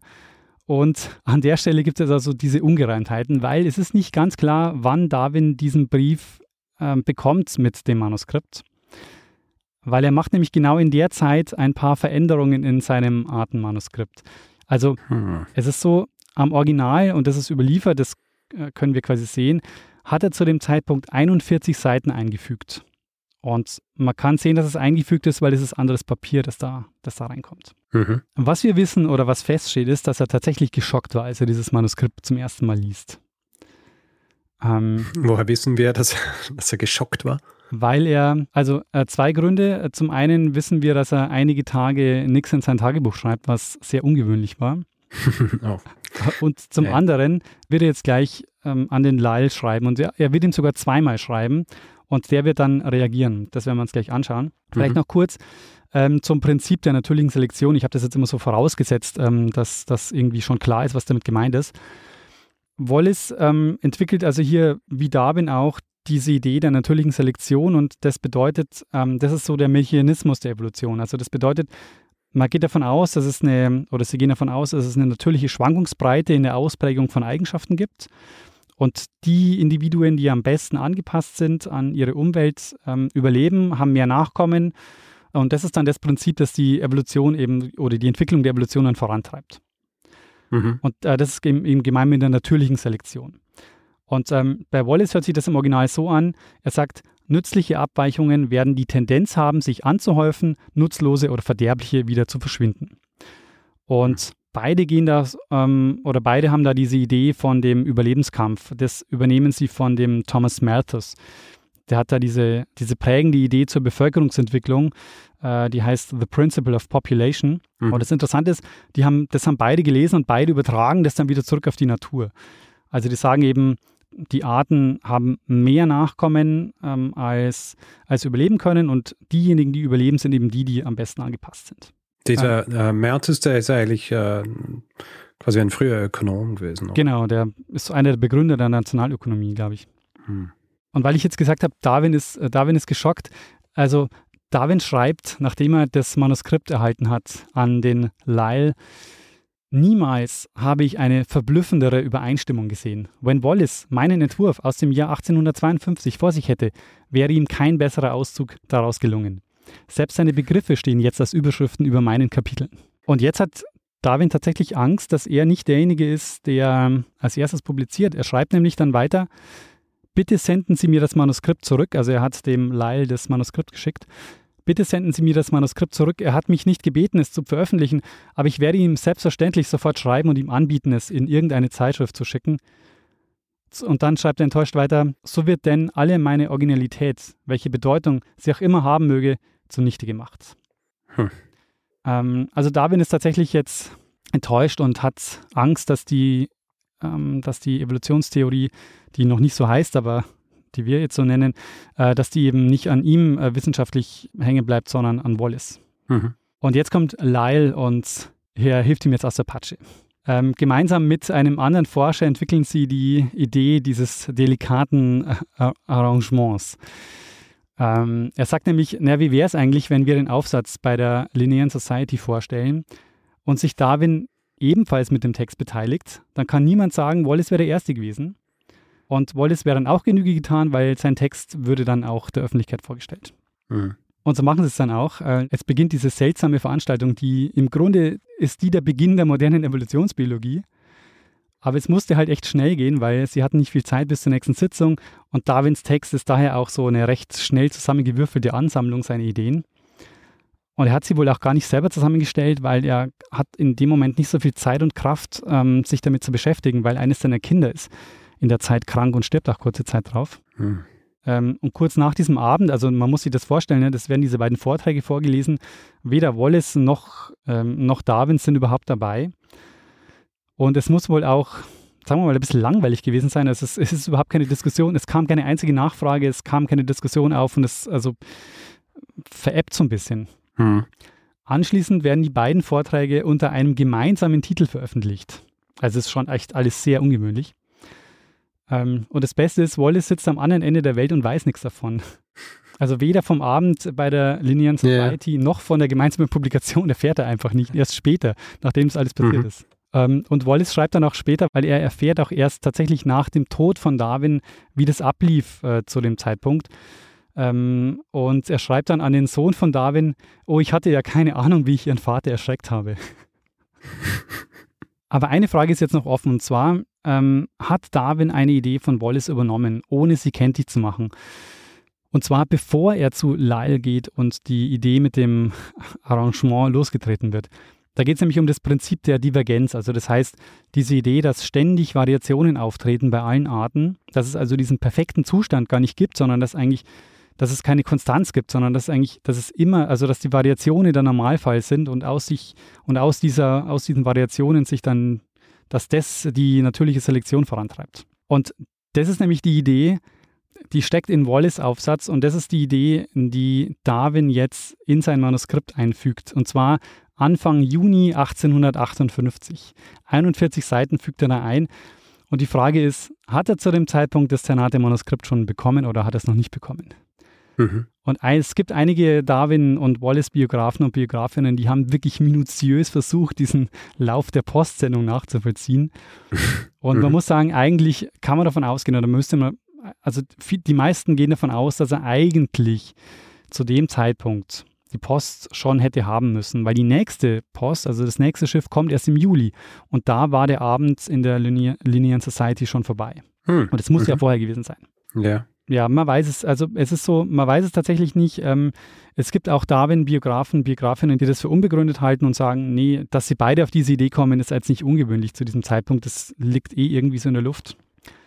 Und an der Stelle gibt es also diese Ungereimtheiten, weil es ist nicht ganz klar, wann Darwin diesen Brief äh, bekommt mit dem Manuskript. Weil er macht nämlich genau in der Zeit ein paar Veränderungen in seinem Artenmanuskript. Also hm. es ist so, am Original, und das ist überliefert, das äh, können wir quasi sehen, hat er zu dem Zeitpunkt 41 Seiten eingefügt. Und man kann sehen, dass es eingefügt ist, weil es ist anderes Papier, das da, das da reinkommt. Mhm. Was wir wissen oder was feststeht, ist, dass er tatsächlich geschockt war, als er dieses Manuskript zum ersten Mal liest. Ähm, (laughs) Woher wissen wir, dass, dass er geschockt war? Weil er, also äh, zwei Gründe. Zum einen wissen wir, dass er einige Tage nichts in sein Tagebuch schreibt, was sehr ungewöhnlich war. (laughs) oh. (laughs) Und zum ja. anderen wird er jetzt gleich ähm, an den Lyle schreiben und er, er, wird ihm sogar zweimal schreiben und der wird dann reagieren. Das werden wir uns gleich anschauen. Vielleicht mhm. noch kurz ähm, zum Prinzip der natürlichen Selektion. Ich habe das jetzt immer so vorausgesetzt, ähm, dass das irgendwie schon klar ist, was damit gemeint ist. Wallace ähm, entwickelt also hier, wie Darwin auch, diese Idee der natürlichen Selektion und das bedeutet, ähm, das ist so der Mechanismus der Evolution. Also das bedeutet, man geht davon aus, dass es eine, oder sie gehen davon aus, dass es eine natürliche Schwankungsbreite in der Ausprägung von Eigenschaften gibt. Und die Individuen, die am besten angepasst sind an ihre Umwelt, ähm, überleben, haben mehr Nachkommen. Und das ist dann das Prinzip, das die Evolution eben oder die Entwicklung der Evolution dann vorantreibt. Mhm. Und äh, das ist eben, eben gemein mit der natürlichen Selektion. Und ähm, bei Wallace hört sich das im Original so an, er sagt, nützliche Abweichungen werden die Tendenz haben, sich anzuhäufen, nutzlose oder verderbliche wieder zu verschwinden. Und beide gehen da, ähm, oder beide haben da diese Idee von dem Überlebenskampf. Das übernehmen sie von dem Thomas Malthus. Der hat da diese, diese prägende Idee zur Bevölkerungsentwicklung, äh, die heißt The Principle of Population. Mhm. Und das Interessante ist, die haben, das haben beide gelesen und beide übertragen das dann wieder zurück auf die Natur. Also die sagen eben, die Arten haben mehr Nachkommen ähm, als, als überleben können und diejenigen, die überleben, sind eben die, die am besten angepasst sind. Dieser äh, Mertes, der ist eigentlich äh, quasi ein früher Ökonom gewesen. Oder? Genau, der ist einer der Begründer der Nationalökonomie, glaube ich. Hm. Und weil ich jetzt gesagt habe, Darwin ist, äh, Darwin ist geschockt, also Darwin schreibt, nachdem er das Manuskript erhalten hat, an den Lyle, Niemals habe ich eine verblüffendere Übereinstimmung gesehen. Wenn Wallace meinen Entwurf aus dem Jahr 1852 vor sich hätte, wäre ihm kein besserer Auszug daraus gelungen. Selbst seine Begriffe stehen jetzt als Überschriften über meinen Kapiteln. Und jetzt hat Darwin tatsächlich Angst, dass er nicht derjenige ist, der ähm, als erstes publiziert. Er schreibt nämlich dann weiter, bitte senden Sie mir das Manuskript zurück. Also er hat dem Lyle das Manuskript geschickt. Bitte senden Sie mir das Manuskript zurück. Er hat mich nicht gebeten, es zu veröffentlichen, aber ich werde ihm selbstverständlich sofort schreiben und ihm anbieten, es in irgendeine Zeitschrift zu schicken. Und dann schreibt er enttäuscht weiter, so wird denn alle meine Originalität, welche Bedeutung sie auch immer haben möge, zunichte gemacht. Hm. Ähm, also Darwin ist tatsächlich jetzt enttäuscht und hat Angst, dass die, ähm, dass die Evolutionstheorie, die noch nicht so heißt, aber die wir jetzt so nennen, äh, dass die eben nicht an ihm äh, wissenschaftlich hängen bleibt, sondern an Wallace. Mhm. Und jetzt kommt Lyle und er hilft ihm jetzt aus der Patsche. Ähm, gemeinsam mit einem anderen Forscher entwickeln sie die Idee dieses delikaten äh, Arrangements. Ähm, er sagt nämlich, na, wie wäre es eigentlich, wenn wir den Aufsatz bei der Linnean Society vorstellen und sich Darwin ebenfalls mit dem Text beteiligt, dann kann niemand sagen, Wallace wäre der Erste gewesen. Und Wallace wäre dann auch Genüge getan, weil sein Text würde dann auch der Öffentlichkeit vorgestellt. Mhm. Und so machen sie es dann auch. Äh, es beginnt diese seltsame Veranstaltung, die im Grunde ist die der Beginn der modernen Evolutionsbiologie. Aber es musste halt echt schnell gehen, weil sie hatten nicht viel Zeit bis zur nächsten Sitzung und Darwins Text ist daher auch so eine recht schnell zusammengewürfelte Ansammlung seiner Ideen. Und er hat sie wohl auch gar nicht selber zusammengestellt, weil er hat in dem Moment nicht so viel Zeit und Kraft, ähm, sich damit zu beschäftigen, weil eines seiner Kinder ist in der Zeit krank und stirbt auch kurze Zeit drauf. Hm. Ähm, und kurz nach diesem Abend, also man muss sich das vorstellen, ne, das werden diese beiden Vorträge vorgelesen. Weder Wallace noch, ähm, noch Darwin sind überhaupt dabei. Und es muss wohl auch, sagen wir mal, ein bisschen langweilig gewesen sein. Also es, es ist überhaupt keine Diskussion, es kam keine einzige Nachfrage, es kam keine Diskussion auf und es also veräppt so ein bisschen. Hm. Anschließend werden die beiden Vorträge unter einem gemeinsamen Titel veröffentlicht. Also es ist schon echt alles sehr ungewöhnlich. Ähm, und das Beste ist, Wallace sitzt am anderen Ende der Welt und weiß nichts davon. Also weder vom Abend bei der Linear Society yeah. noch von der gemeinsamen Publikation erfährt er einfach nicht. Erst später, nachdem es alles passiert mhm. ist. Ähm, und Wallace schreibt dann auch später, weil er erfährt auch erst tatsächlich nach dem Tod von Darwin, wie das ablief äh, zu dem Zeitpunkt. Ähm, und er schreibt dann an den Sohn von Darwin, oh, ich hatte ja keine Ahnung, wie ich ihren Vater erschreckt habe. (laughs) Aber eine Frage ist jetzt noch offen, und zwar ähm, hat Darwin eine Idee von Wallace übernommen, ohne sie kenntlich zu machen. Und zwar bevor er zu Lyle geht und die Idee mit dem (laughs) Arrangement losgetreten wird. Da geht es nämlich um das Prinzip der Divergenz. Also das heißt, diese Idee, dass ständig Variationen auftreten bei allen Arten, dass es also diesen perfekten Zustand gar nicht gibt, sondern dass eigentlich, dass es keine Konstanz gibt, sondern dass eigentlich, dass es immer, also dass die Variationen der Normalfall sind und aus sich und aus dieser, aus diesen Variationen sich dann, dass das die natürliche Selektion vorantreibt. Und das ist nämlich die Idee, die steckt in Wallace Aufsatz und das ist die Idee, die Darwin jetzt in sein Manuskript einfügt. Und zwar Anfang Juni 1858. 41 Seiten fügt er da ein. Und die Frage ist, hat er zu dem Zeitpunkt das Senate-Manuskript schon bekommen oder hat er es noch nicht bekommen? Mhm. Und es gibt einige Darwin- und Wallace-Biografen und Biografinnen, die haben wirklich minutiös versucht, diesen Lauf der Postsendung nachzuvollziehen. (laughs) Und man mhm. muss sagen, eigentlich kann man davon ausgehen, oder müsste man, also die meisten gehen davon aus, dass er eigentlich zu dem Zeitpunkt die Post schon hätte haben müssen, weil die nächste Post, also das nächste Schiff, kommt erst im Juli. Und da war der Abend in der Linear Society schon vorbei. Hm. Und es muss mhm. ja vorher gewesen sein. Ja. Ja, man weiß es, also es ist so, man weiß es tatsächlich nicht. Ähm, es gibt auch Darwin-Biografen, Biografinnen, die das für unbegründet halten und sagen, nee, dass sie beide auf diese Idee kommen, ist jetzt nicht ungewöhnlich zu diesem Zeitpunkt. Das liegt eh irgendwie so in der Luft.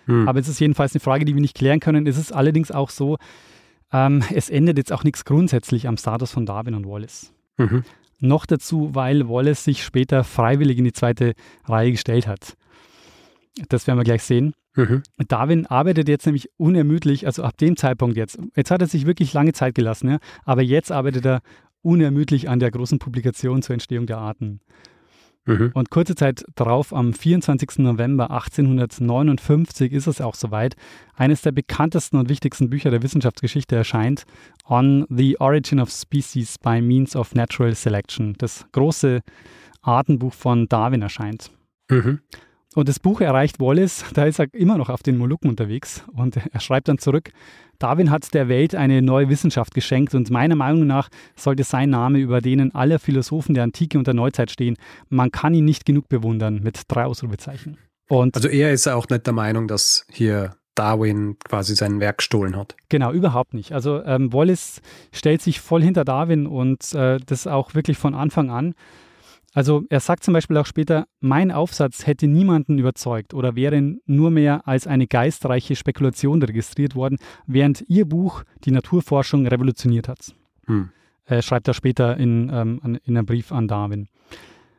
Hm. Aber es ist jedenfalls eine Frage, die wir nicht klären können. Es ist allerdings auch so, ähm, es ändert jetzt auch nichts grundsätzlich am Status von Darwin und Wallace. Mhm. Noch dazu, weil Wallace sich später freiwillig in die zweite Reihe gestellt hat. Das werden wir gleich sehen. Mhm. Darwin arbeitet jetzt nämlich unermüdlich, also ab dem Zeitpunkt jetzt. Jetzt hat er sich wirklich lange Zeit gelassen, ja? aber jetzt arbeitet er unermüdlich an der großen Publikation zur Entstehung der Arten. Mhm. Und kurze Zeit darauf, am 24. November 1859, ist es auch soweit, eines der bekanntesten und wichtigsten Bücher der Wissenschaftsgeschichte erscheint, On the Origin of Species by Means of Natural Selection. Das große Artenbuch von Darwin erscheint. Mhm. Und das Buch erreicht Wallace, da ist er immer noch auf den Molukken unterwegs und er schreibt dann zurück, Darwin hat der Welt eine neue Wissenschaft geschenkt und meiner Meinung nach sollte sein Name über denen aller Philosophen der Antike und der Neuzeit stehen. Man kann ihn nicht genug bewundern mit drei Ausrufezeichen. Und also er ist auch nicht der Meinung, dass hier Darwin quasi sein Werk gestohlen hat. Genau, überhaupt nicht. Also ähm, Wallace stellt sich voll hinter Darwin und äh, das auch wirklich von Anfang an. Also er sagt zum Beispiel auch später, mein Aufsatz hätte niemanden überzeugt oder wäre nur mehr als eine geistreiche Spekulation registriert worden, während ihr Buch die Naturforschung revolutioniert hat. Hm. Er schreibt er später in, ähm, in einem Brief an Darwin.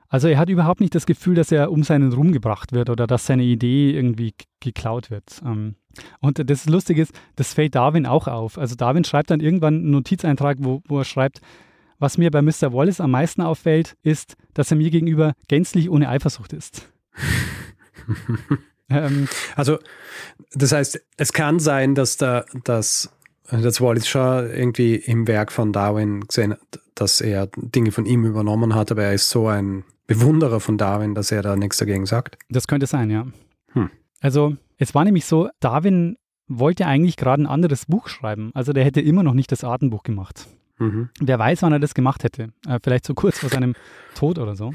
Also er hat überhaupt nicht das Gefühl, dass er um seinen Ruhm gebracht wird oder dass seine Idee irgendwie geklaut wird. Ähm, und das Lustige ist, das fällt Darwin auch auf. Also Darwin schreibt dann irgendwann einen Notizeintrag, wo, wo er schreibt, was mir bei Mr. Wallace am meisten auffällt, ist, dass er mir gegenüber gänzlich ohne Eifersucht ist. (laughs) ähm, also, das heißt, es kann sein, dass, da, dass, dass Wallace schon irgendwie im Werk von Darwin gesehen hat, dass er Dinge von ihm übernommen hat, aber er ist so ein Bewunderer von Darwin, dass er da nichts dagegen sagt. Das könnte sein, ja. Hm. Also, es war nämlich so, Darwin wollte eigentlich gerade ein anderes Buch schreiben. Also, der hätte immer noch nicht das Artenbuch gemacht. Mhm. Wer weiß, wann er das gemacht hätte. Äh, vielleicht so kurz vor seinem Tod oder so.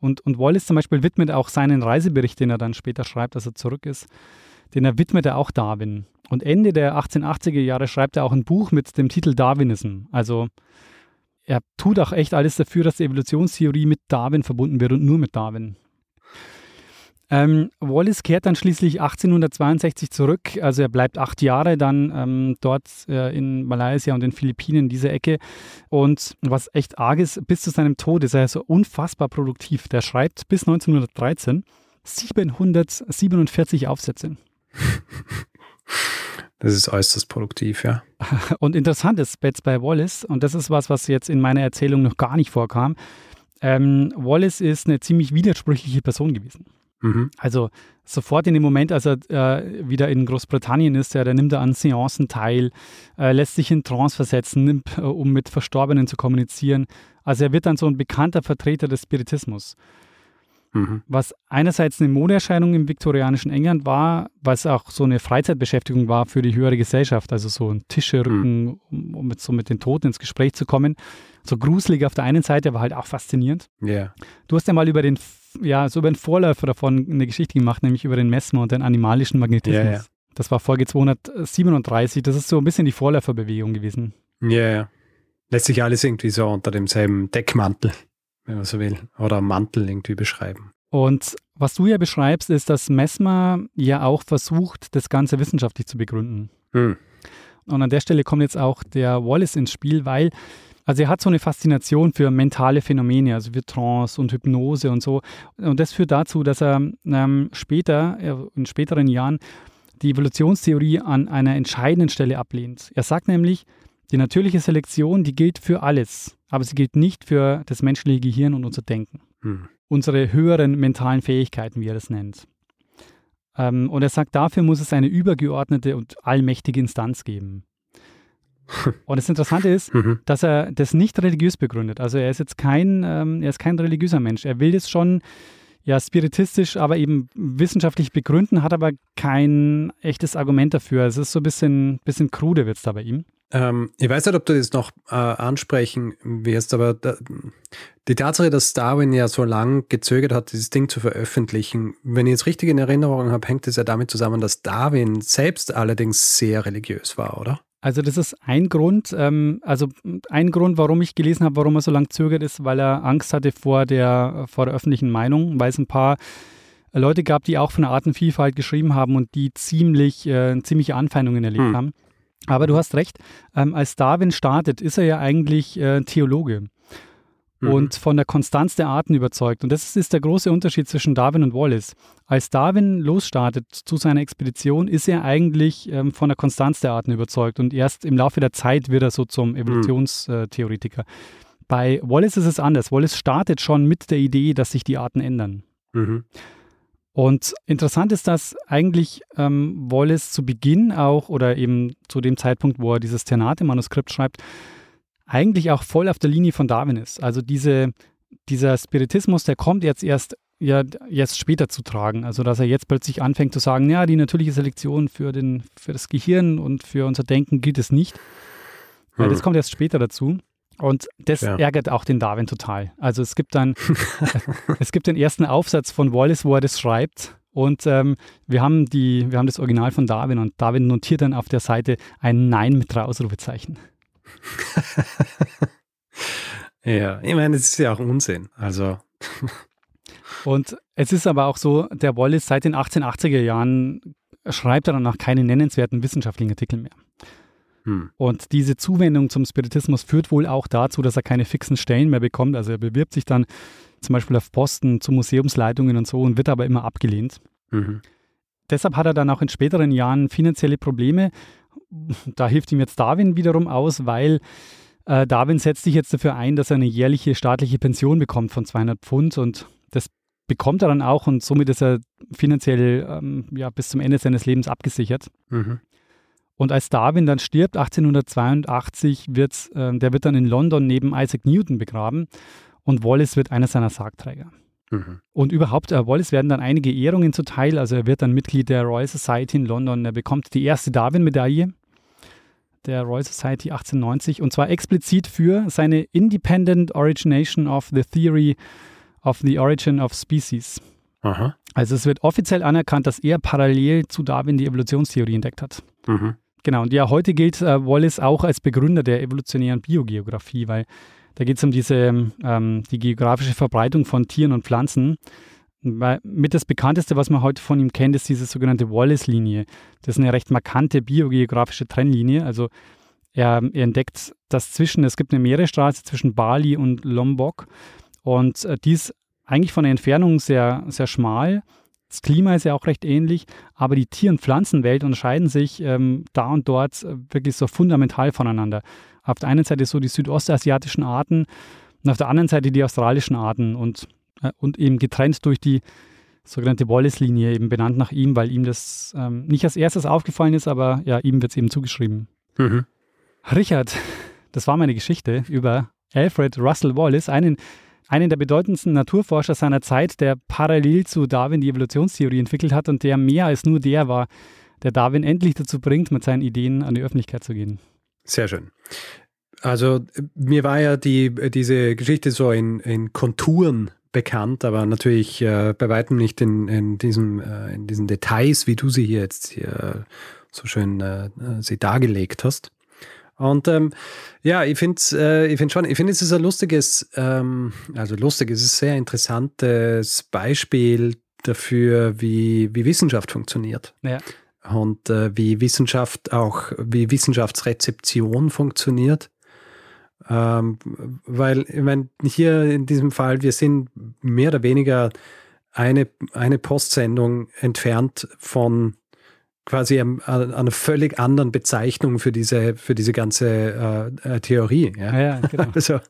Und, und Wallace zum Beispiel widmet auch seinen Reisebericht, den er dann später schreibt, als er zurück ist, den er widmet er auch Darwin. Und Ende der 1880er Jahre schreibt er auch ein Buch mit dem Titel Darwinism. Also er tut auch echt alles dafür, dass die Evolutionstheorie mit Darwin verbunden wird und nur mit Darwin. Ähm, Wallace kehrt dann schließlich 1862 zurück, also er bleibt acht Jahre dann ähm, dort äh, in Malaysia und den Philippinen, diese Ecke. Und was echt arg ist, bis zu seinem Tod ist er so unfassbar produktiv. Der schreibt bis 1913 747 Aufsätze. (laughs) Das ist äußerst produktiv, ja. (laughs) Und interessant ist jetzt bei Wallace, und das ist was, was jetzt in meiner Erzählung noch gar nicht vorkam, ähm, Wallace ist eine ziemlich widersprüchliche Person gewesen. Mhm. Also sofort in dem Moment, als er äh, wieder in Großbritannien ist, ja, der nimmt er an Seancen teil, äh, lässt sich in Trance versetzen, nimmt, äh, um mit Verstorbenen zu kommunizieren. Also er wird dann so ein bekannter Vertreter des Spiritismus. Mhm. Was einerseits eine Modeerscheinung im viktorianischen England war, was auch so eine Freizeitbeschäftigung war für die höhere Gesellschaft, also so ein Tischerücken, mhm. um, um mit, so mit den Toten ins Gespräch zu kommen. So gruselig auf der einen Seite, aber halt auch faszinierend. Yeah. Du hast ja mal über den ja, so über einen Vorläufer davon eine Geschichte gemacht, nämlich über den Mesmer und den animalischen Magnetismus. Ja, ja. Das war Folge 237. Das ist so ein bisschen die Vorläuferbewegung gewesen. Ja, ja. Lässt sich alles irgendwie so unter demselben Deckmantel, wenn man so will, oder Mantel irgendwie beschreiben. Und was du ja beschreibst, ist, dass Mesmer ja auch versucht, das Ganze wissenschaftlich zu begründen. Hm. Und an der Stelle kommt jetzt auch der Wallace ins Spiel, weil also er hat so eine Faszination für mentale Phänomene, also für Trance und Hypnose und so. Und das führt dazu, dass er ähm, später, in späteren Jahren, die Evolutionstheorie an einer entscheidenden Stelle ablehnt. Er sagt nämlich, die natürliche Selektion, die gilt für alles, aber sie gilt nicht für das menschliche Gehirn und unser Denken. Hm. Unsere höheren mentalen Fähigkeiten, wie er das nennt. Ähm, und er sagt, dafür muss es eine übergeordnete und allmächtige Instanz geben. (laughs) Und das Interessante ist, mhm. dass er das nicht religiös begründet. Also er ist jetzt kein, ähm, er ist kein religiöser Mensch. Er will das schon ja spiritistisch, aber eben wissenschaftlich begründen, hat aber kein echtes Argument dafür. Es ist so ein bisschen, bisschen krude wird es da bei ihm. Ähm, ich weiß nicht, ob du das noch äh, ansprechen wirst, aber da, die Tatsache, dass Darwin ja so lange gezögert hat, dieses Ding zu veröffentlichen, wenn ich jetzt richtig in Erinnerung habe, hängt es ja damit zusammen, dass Darwin selbst allerdings sehr religiös war, oder? Also das ist ein Grund, ähm, also ein Grund, warum ich gelesen habe, warum er so lange zögert, ist, weil er Angst hatte vor der, vor der öffentlichen Meinung, weil es ein paar Leute gab, die auch von der Artenvielfalt geschrieben haben und die ziemlich, äh, ziemliche Anfeindungen erlebt hm. haben. Aber du hast recht, ähm, als Darwin startet, ist er ja eigentlich äh, Theologe mhm. und von der Konstanz der Arten überzeugt. Und das ist der große Unterschied zwischen Darwin und Wallace. Als Darwin losstartet zu seiner Expedition, ist er eigentlich ähm, von der Konstanz der Arten überzeugt und erst im Laufe der Zeit wird er so zum mhm. Evolutionstheoretiker. Mhm. Bei Wallace ist es anders. Wallace startet schon mit der Idee, dass sich die Arten ändern. Mhm. Und interessant ist, dass eigentlich ähm, Wallace zu Beginn auch oder eben zu dem Zeitpunkt, wo er dieses Ternate-Manuskript schreibt, eigentlich auch voll auf der Linie von Darwin ist. Also diese, dieser Spiritismus, der kommt jetzt erst ja jetzt später zu tragen. Also dass er jetzt plötzlich anfängt zu sagen, ja, die natürliche Selektion für, den, für das Gehirn und für unser Denken gilt es nicht. Hm. Das kommt erst später dazu. Und das ja. ärgert auch den Darwin total. Also es gibt dann, (laughs) es gibt den ersten Aufsatz von Wallace, wo er das schreibt. Und ähm, wir, haben die, wir haben das Original von Darwin und Darwin notiert dann auf der Seite ein Nein mit drei Ausrufezeichen. Ja, ich meine, es ist ja auch Unsinn. Also. Und es ist aber auch so, der Wallace seit den 1880er Jahren schreibt er dann auch keine nennenswerten wissenschaftlichen Artikel mehr. Hm. Und diese Zuwendung zum Spiritismus führt wohl auch dazu, dass er keine fixen Stellen mehr bekommt. Also er bewirbt sich dann zum Beispiel auf Posten zu Museumsleitungen und so und wird aber immer abgelehnt. Mhm. Deshalb hat er dann auch in späteren Jahren finanzielle Probleme da hilft ihm jetzt Darwin wiederum aus, weil äh, Darwin setzt sich jetzt dafür ein, dass er eine jährliche staatliche Pension bekommt von 200 Pfund und das bekommt er dann auch und somit ist er finanziell ähm, ja, bis zum Ende seines Lebens abgesichert. Mhm. Und als Darwin dann stirbt, 1882, wird, äh, der wird dann in London neben Isaac Newton begraben und Wallace wird einer seiner Sargträger. Mhm. Und überhaupt, äh, Wallace werden dann einige Ehrungen zuteil. Also er wird dann Mitglied der Royal Society in London. Er bekommt die erste Darwin-Medaille der Royal Society 1890 und zwar explizit für seine Independent Origination of the Theory of the Origin of Species. Aha. Also es wird offiziell anerkannt, dass er parallel zu Darwin die Evolutionstheorie entdeckt hat. Mhm. Genau, und ja, heute gilt äh, Wallace auch als Begründer der evolutionären Biogeografie, weil da geht es um diese, ähm, die geografische Verbreitung von Tieren und Pflanzen. Weil mit das bekannteste, was man heute von ihm kennt, ist diese sogenannte Wallace-Linie. Das ist eine recht markante biogeografische Trennlinie. Also er, er, entdeckt das zwischen, es gibt eine Meeresstraße zwischen Bali und Lombok und äh, die ist eigentlich von der Entfernung sehr, sehr schmal. Das Klima ist ja auch recht ähnlich, aber die Tier- und Pflanzenwelt unterscheiden sich ähm, da und dort äh, wirklich so fundamental voneinander. Auf der einen Seite so die südostasiatischen Arten und auf der anderen Seite die australischen Arten und, und eben getrennt durch die sogenannte Wallace-Linie, eben benannt nach ihm, weil ihm das ähm, nicht als erstes aufgefallen ist, aber ja, ihm wird es eben zugeschrieben. Mhm. Richard, das war meine Geschichte über Alfred Russel Wallace, einen, einen der bedeutendsten Naturforscher seiner Zeit, der parallel zu Darwin die Evolutionstheorie entwickelt hat und der mehr als nur der war, der Darwin endlich dazu bringt, mit seinen Ideen an die Öffentlichkeit zu gehen. Sehr schön. Also mir war ja die, diese Geschichte so in, in Konturen bekannt, aber natürlich äh, bei weitem nicht in, in, diesem, äh, in diesen Details, wie du sie hier jetzt hier so schön äh, sie dargelegt hast. Und ähm, ja, ich finde äh, ich find schon, ich finde es ist ein lustiges, ähm, also lustig, es ist ein sehr interessantes Beispiel dafür, wie, wie Wissenschaft funktioniert. Ja. Und äh, wie Wissenschaft auch, wie Wissenschaftsrezeption funktioniert. Ähm, weil, ich meine, hier in diesem Fall, wir sind mehr oder weniger eine, eine Postsendung entfernt von quasi einer völlig anderen Bezeichnung für diese, für diese ganze äh, äh Theorie. Ja, ja genau. (laughs) Also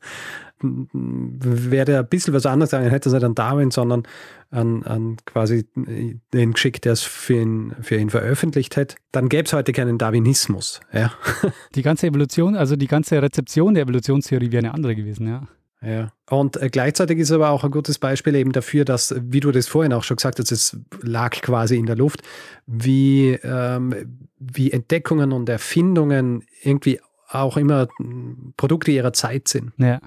wäre ein bisschen was anderes sagen, hätte es nicht an Darwin, sondern an, an quasi den geschickt, der es für ihn, für ihn veröffentlicht hätte, dann gäbe es heute keinen Darwinismus. Ja. (laughs) Die ganze Evolution, also die ganze Rezeption der Evolutionstheorie wäre eine andere gewesen, ja. Ja. Und äh, gleichzeitig ist aber auch ein gutes Beispiel eben dafür, dass, wie du das vorhin auch schon gesagt hast, es lag quasi in der Luft, wie, ähm, wie Entdeckungen und Erfindungen irgendwie auch immer Produkte ihrer Zeit sind. Ja.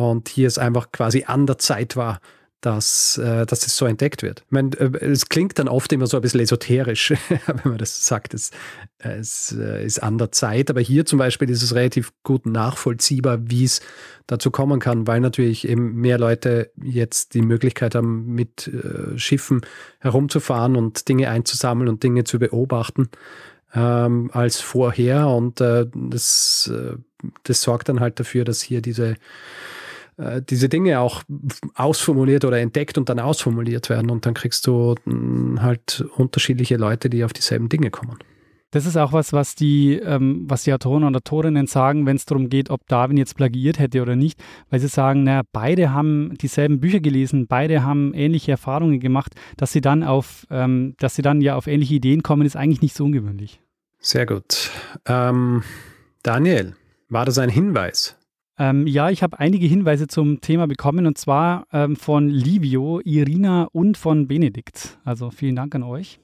Und hier es einfach quasi an der Zeit war, dass, äh, dass es so entdeckt wird. Ich meine, äh, es klingt dann oft immer so ein bisschen esoterisch, (laughs) wenn man das sagt, es, es äh, ist an der Zeit. Aber hier zum Beispiel ist es relativ gut nachvollziehbar, wie es dazu kommen kann, weil natürlich eben mehr Leute jetzt die Möglichkeit haben, mit äh, Schiffen herumzufahren und Dinge einzusammeln und Dinge zu beobachten ähm, als vorher. Und äh, das, äh, das sorgt dann halt dafür, dass hier diese äh, diese Dinge auch ausformuliert oder entdeckt und dann ausformuliert werden. Und dann kriegst du hm, halt unterschiedliche Leute, die auf dieselben Dinge kommen. Das ist auch was, was die, ähm, was die Autoren und Autorinnen sagen, wenn es darum geht, ob Darwin jetzt plagiiert hätte oder nicht, weil sie sagen, naja, beide haben dieselben Bücher gelesen, beide haben ähnliche Erfahrungen gemacht, dass sie dann auf, ähm, dass sie dann ja auf ähnliche Ideen kommen, ist eigentlich nicht so ungewöhnlich. Sehr gut. Ähm, Daniel, war das ein Hinweis? Ähm, ja, ich habe einige Hinweise zum Thema bekommen und zwar ähm, von Livio, Irina und von Benedikt. Also vielen Dank an euch.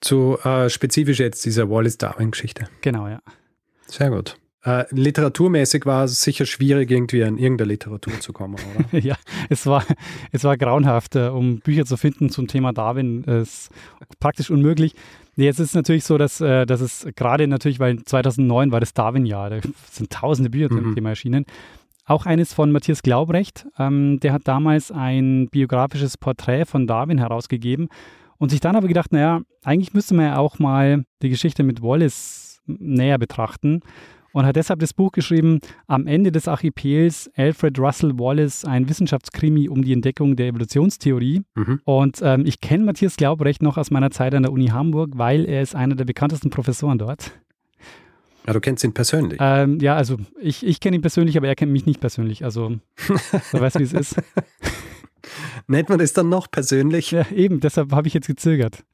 Zu äh, spezifisch jetzt dieser Wallace-Darwin-Geschichte. Genau, ja. Sehr gut. Äh, literaturmäßig war es sicher schwierig, irgendwie an irgendeine Literatur zu kommen, oder? (laughs) ja, es war, es war grauenhaft, äh, um Bücher zu finden zum Thema Darwin. Es ist praktisch unmöglich. Jetzt ist es natürlich so, dass, äh, dass es gerade natürlich, weil 2009 war das Darwin-Jahr, da sind tausende Bücher zum mhm. Thema erschienen. Auch eines von Matthias Glaubrecht, ähm, der hat damals ein biografisches Porträt von Darwin herausgegeben und sich dann aber gedacht, naja, eigentlich müsste man ja auch mal die Geschichte mit Wallace näher betrachten und hat deshalb das Buch geschrieben, Am Ende des Archipels, Alfred Russell Wallace, ein Wissenschaftskrimi um die Entdeckung der Evolutionstheorie. Mhm. Und ähm, ich kenne Matthias Glaubrecht noch aus meiner Zeit an der Uni Hamburg, weil er ist einer der bekanntesten Professoren dort. Ja, du kennst ihn persönlich. Ähm, ja, also ich, ich kenne ihn persönlich, aber er kennt mich nicht persönlich. Also, (laughs) du weißt, wie es ist. (laughs) Nennt man das dann noch persönlich? Ja, eben, deshalb habe ich jetzt gezögert.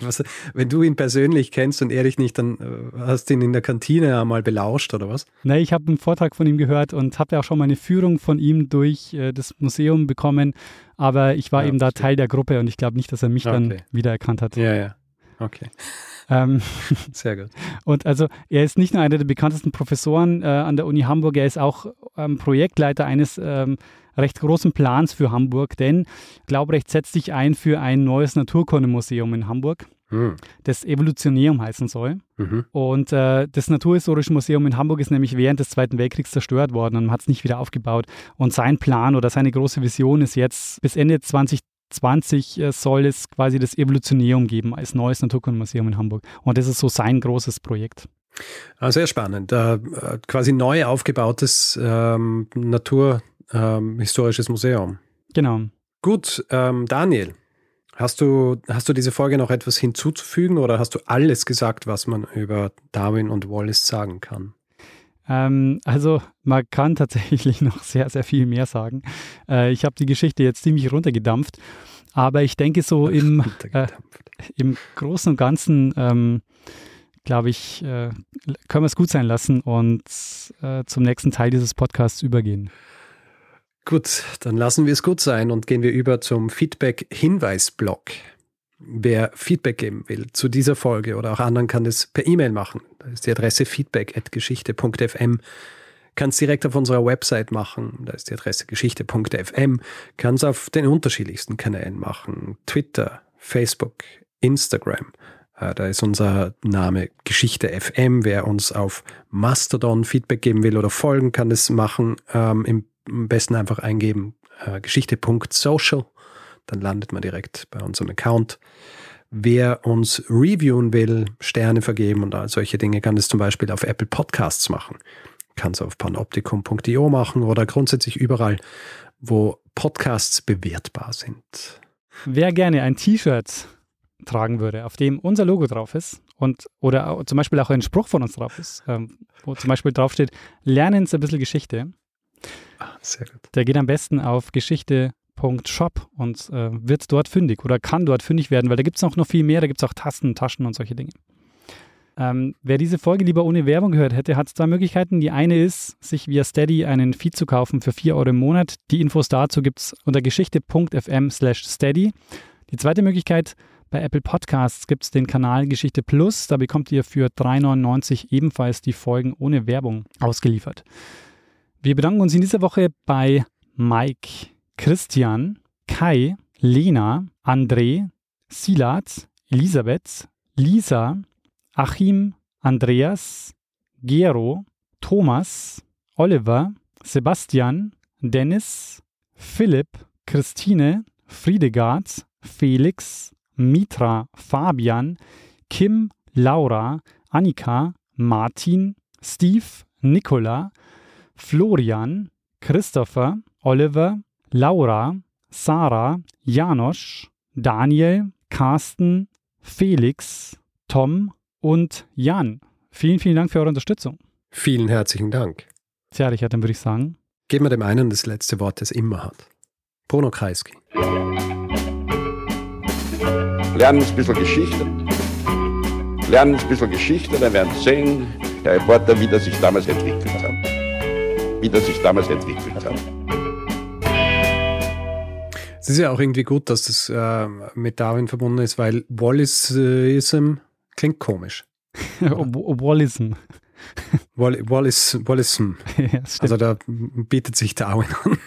Was, wenn du ihn persönlich kennst und er dich nicht, dann äh, hast du ihn in der Kantine einmal belauscht oder was? Nein, ich habe einen Vortrag von ihm gehört und habe ja auch schon mal eine Führung von ihm durch äh, das Museum bekommen, aber ich war ja, eben da Teil der Gruppe und ich glaube nicht, dass er mich okay. dann wiedererkannt hat. Ja, ja. Okay. Ähm, (laughs) (laughs) Sehr gut. Und also er ist nicht nur einer der bekanntesten Professoren äh, an der Uni Hamburg, er ist auch ähm, Projektleiter eines ähm, recht großen Plans für Hamburg, denn Glaubrecht setzt sich ein für ein neues Naturkundemuseum in Hamburg. Hm. das Evolutionärum heißen soll. Mhm. Und äh, das Naturhistorische Museum in Hamburg ist nämlich während des Zweiten Weltkriegs zerstört worden und hat es nicht wieder aufgebaut. Und sein Plan oder seine große Vision ist jetzt, bis Ende 2020 äh, soll es quasi das Evolutionärum geben als neues Naturkundemuseum in Hamburg. Und das ist so sein großes Projekt. Ah, sehr spannend. Äh, quasi neu aufgebautes ähm, Naturhistorisches ähm, Museum. Genau. Gut, ähm, Daniel, Hast du, hast du diese Folge noch etwas hinzuzufügen oder hast du alles gesagt, was man über Darwin und Wallace sagen kann? Ähm, also man kann tatsächlich (laughs) noch sehr, sehr viel mehr sagen. Äh, ich habe die Geschichte jetzt ziemlich runtergedampft, aber ich denke so im, äh, im Großen und Ganzen, ähm, glaube ich, äh, können wir es gut sein lassen und äh, zum nächsten Teil dieses Podcasts übergehen. Gut, dann lassen wir es gut sein und gehen wir über zum Feedback-Hinweis-Blog. Wer Feedback geben will zu dieser Folge oder auch anderen, kann das per E-Mail machen. Da ist die Adresse feedback.geschichte.fm. Kann es direkt auf unserer Website machen. Da ist die Adresse geschichte.fm. Kann es auf den unterschiedlichsten Kanälen machen. Twitter, Facebook, Instagram. Äh, da ist unser Name Geschichte FM. Wer uns auf Mastodon Feedback geben will oder folgen, kann das machen. Ähm, Im am besten einfach eingeben äh, geschichte.social, dann landet man direkt bei unserem Account. Wer uns reviewen will, Sterne vergeben und all solche Dinge, kann das zum Beispiel auf Apple Podcasts machen. Kann es auf panoptikum.io machen oder grundsätzlich überall, wo Podcasts bewertbar sind. Wer gerne ein T-Shirt tragen würde, auf dem unser Logo drauf ist und oder zum Beispiel auch ein Spruch von uns drauf ist, ähm, wo zum Beispiel draufsteht, lernen Sie ein bisschen Geschichte, Ah, sehr gut. Der geht am besten auf geschichte.shop und äh, wird dort fündig oder kann dort fündig werden, weil da gibt es auch noch viel mehr. Da gibt es auch Tasten, Taschen und solche Dinge. Ähm, wer diese Folge lieber ohne Werbung gehört hätte, hat zwei Möglichkeiten. Die eine ist, sich via Steady einen Feed zu kaufen für 4 Euro im Monat. Die Infos dazu gibt es unter geschichte.fm slash steady. Die zweite Möglichkeit, bei Apple Podcasts gibt es den Kanal Geschichte Plus. Da bekommt ihr für 3,99 ebenfalls die Folgen ohne Werbung ausgeliefert. Wir bedanken uns in dieser Woche bei Mike, Christian, Kai, Lena, André, Silat, Elisabeth, Lisa, Achim, Andreas, Gero, Thomas, Oliver, Sebastian, Dennis, Philipp, Christine, Friedegard, Felix, Mitra, Fabian, Kim, Laura, Annika, Martin, Steve, Nicola, Florian, Christopher, Oliver, Laura, Sarah, Janosch, Daniel, Carsten, Felix, Tom und Jan. Vielen, vielen Dank für eure Unterstützung. Vielen herzlichen Dank. Tja, Richard, dann würde ich sagen. Geben wir dem einen das letzte Wort, das immer hat. Bruno Kreisky. Lernen ein bisschen Geschichte. Lernen ein bisschen Geschichte, dann werden Sie sehen, der Reporter, wie das sich damals entwickelt hat wie das sich damals entwickelt hat. Es ist ja auch irgendwie gut, dass das äh, mit Darwin verbunden ist, weil Wallaceism klingt komisch. (laughs) Wallaceism. Wallace, Wallaceism. (laughs) Ja, also da bietet sich Darwin an.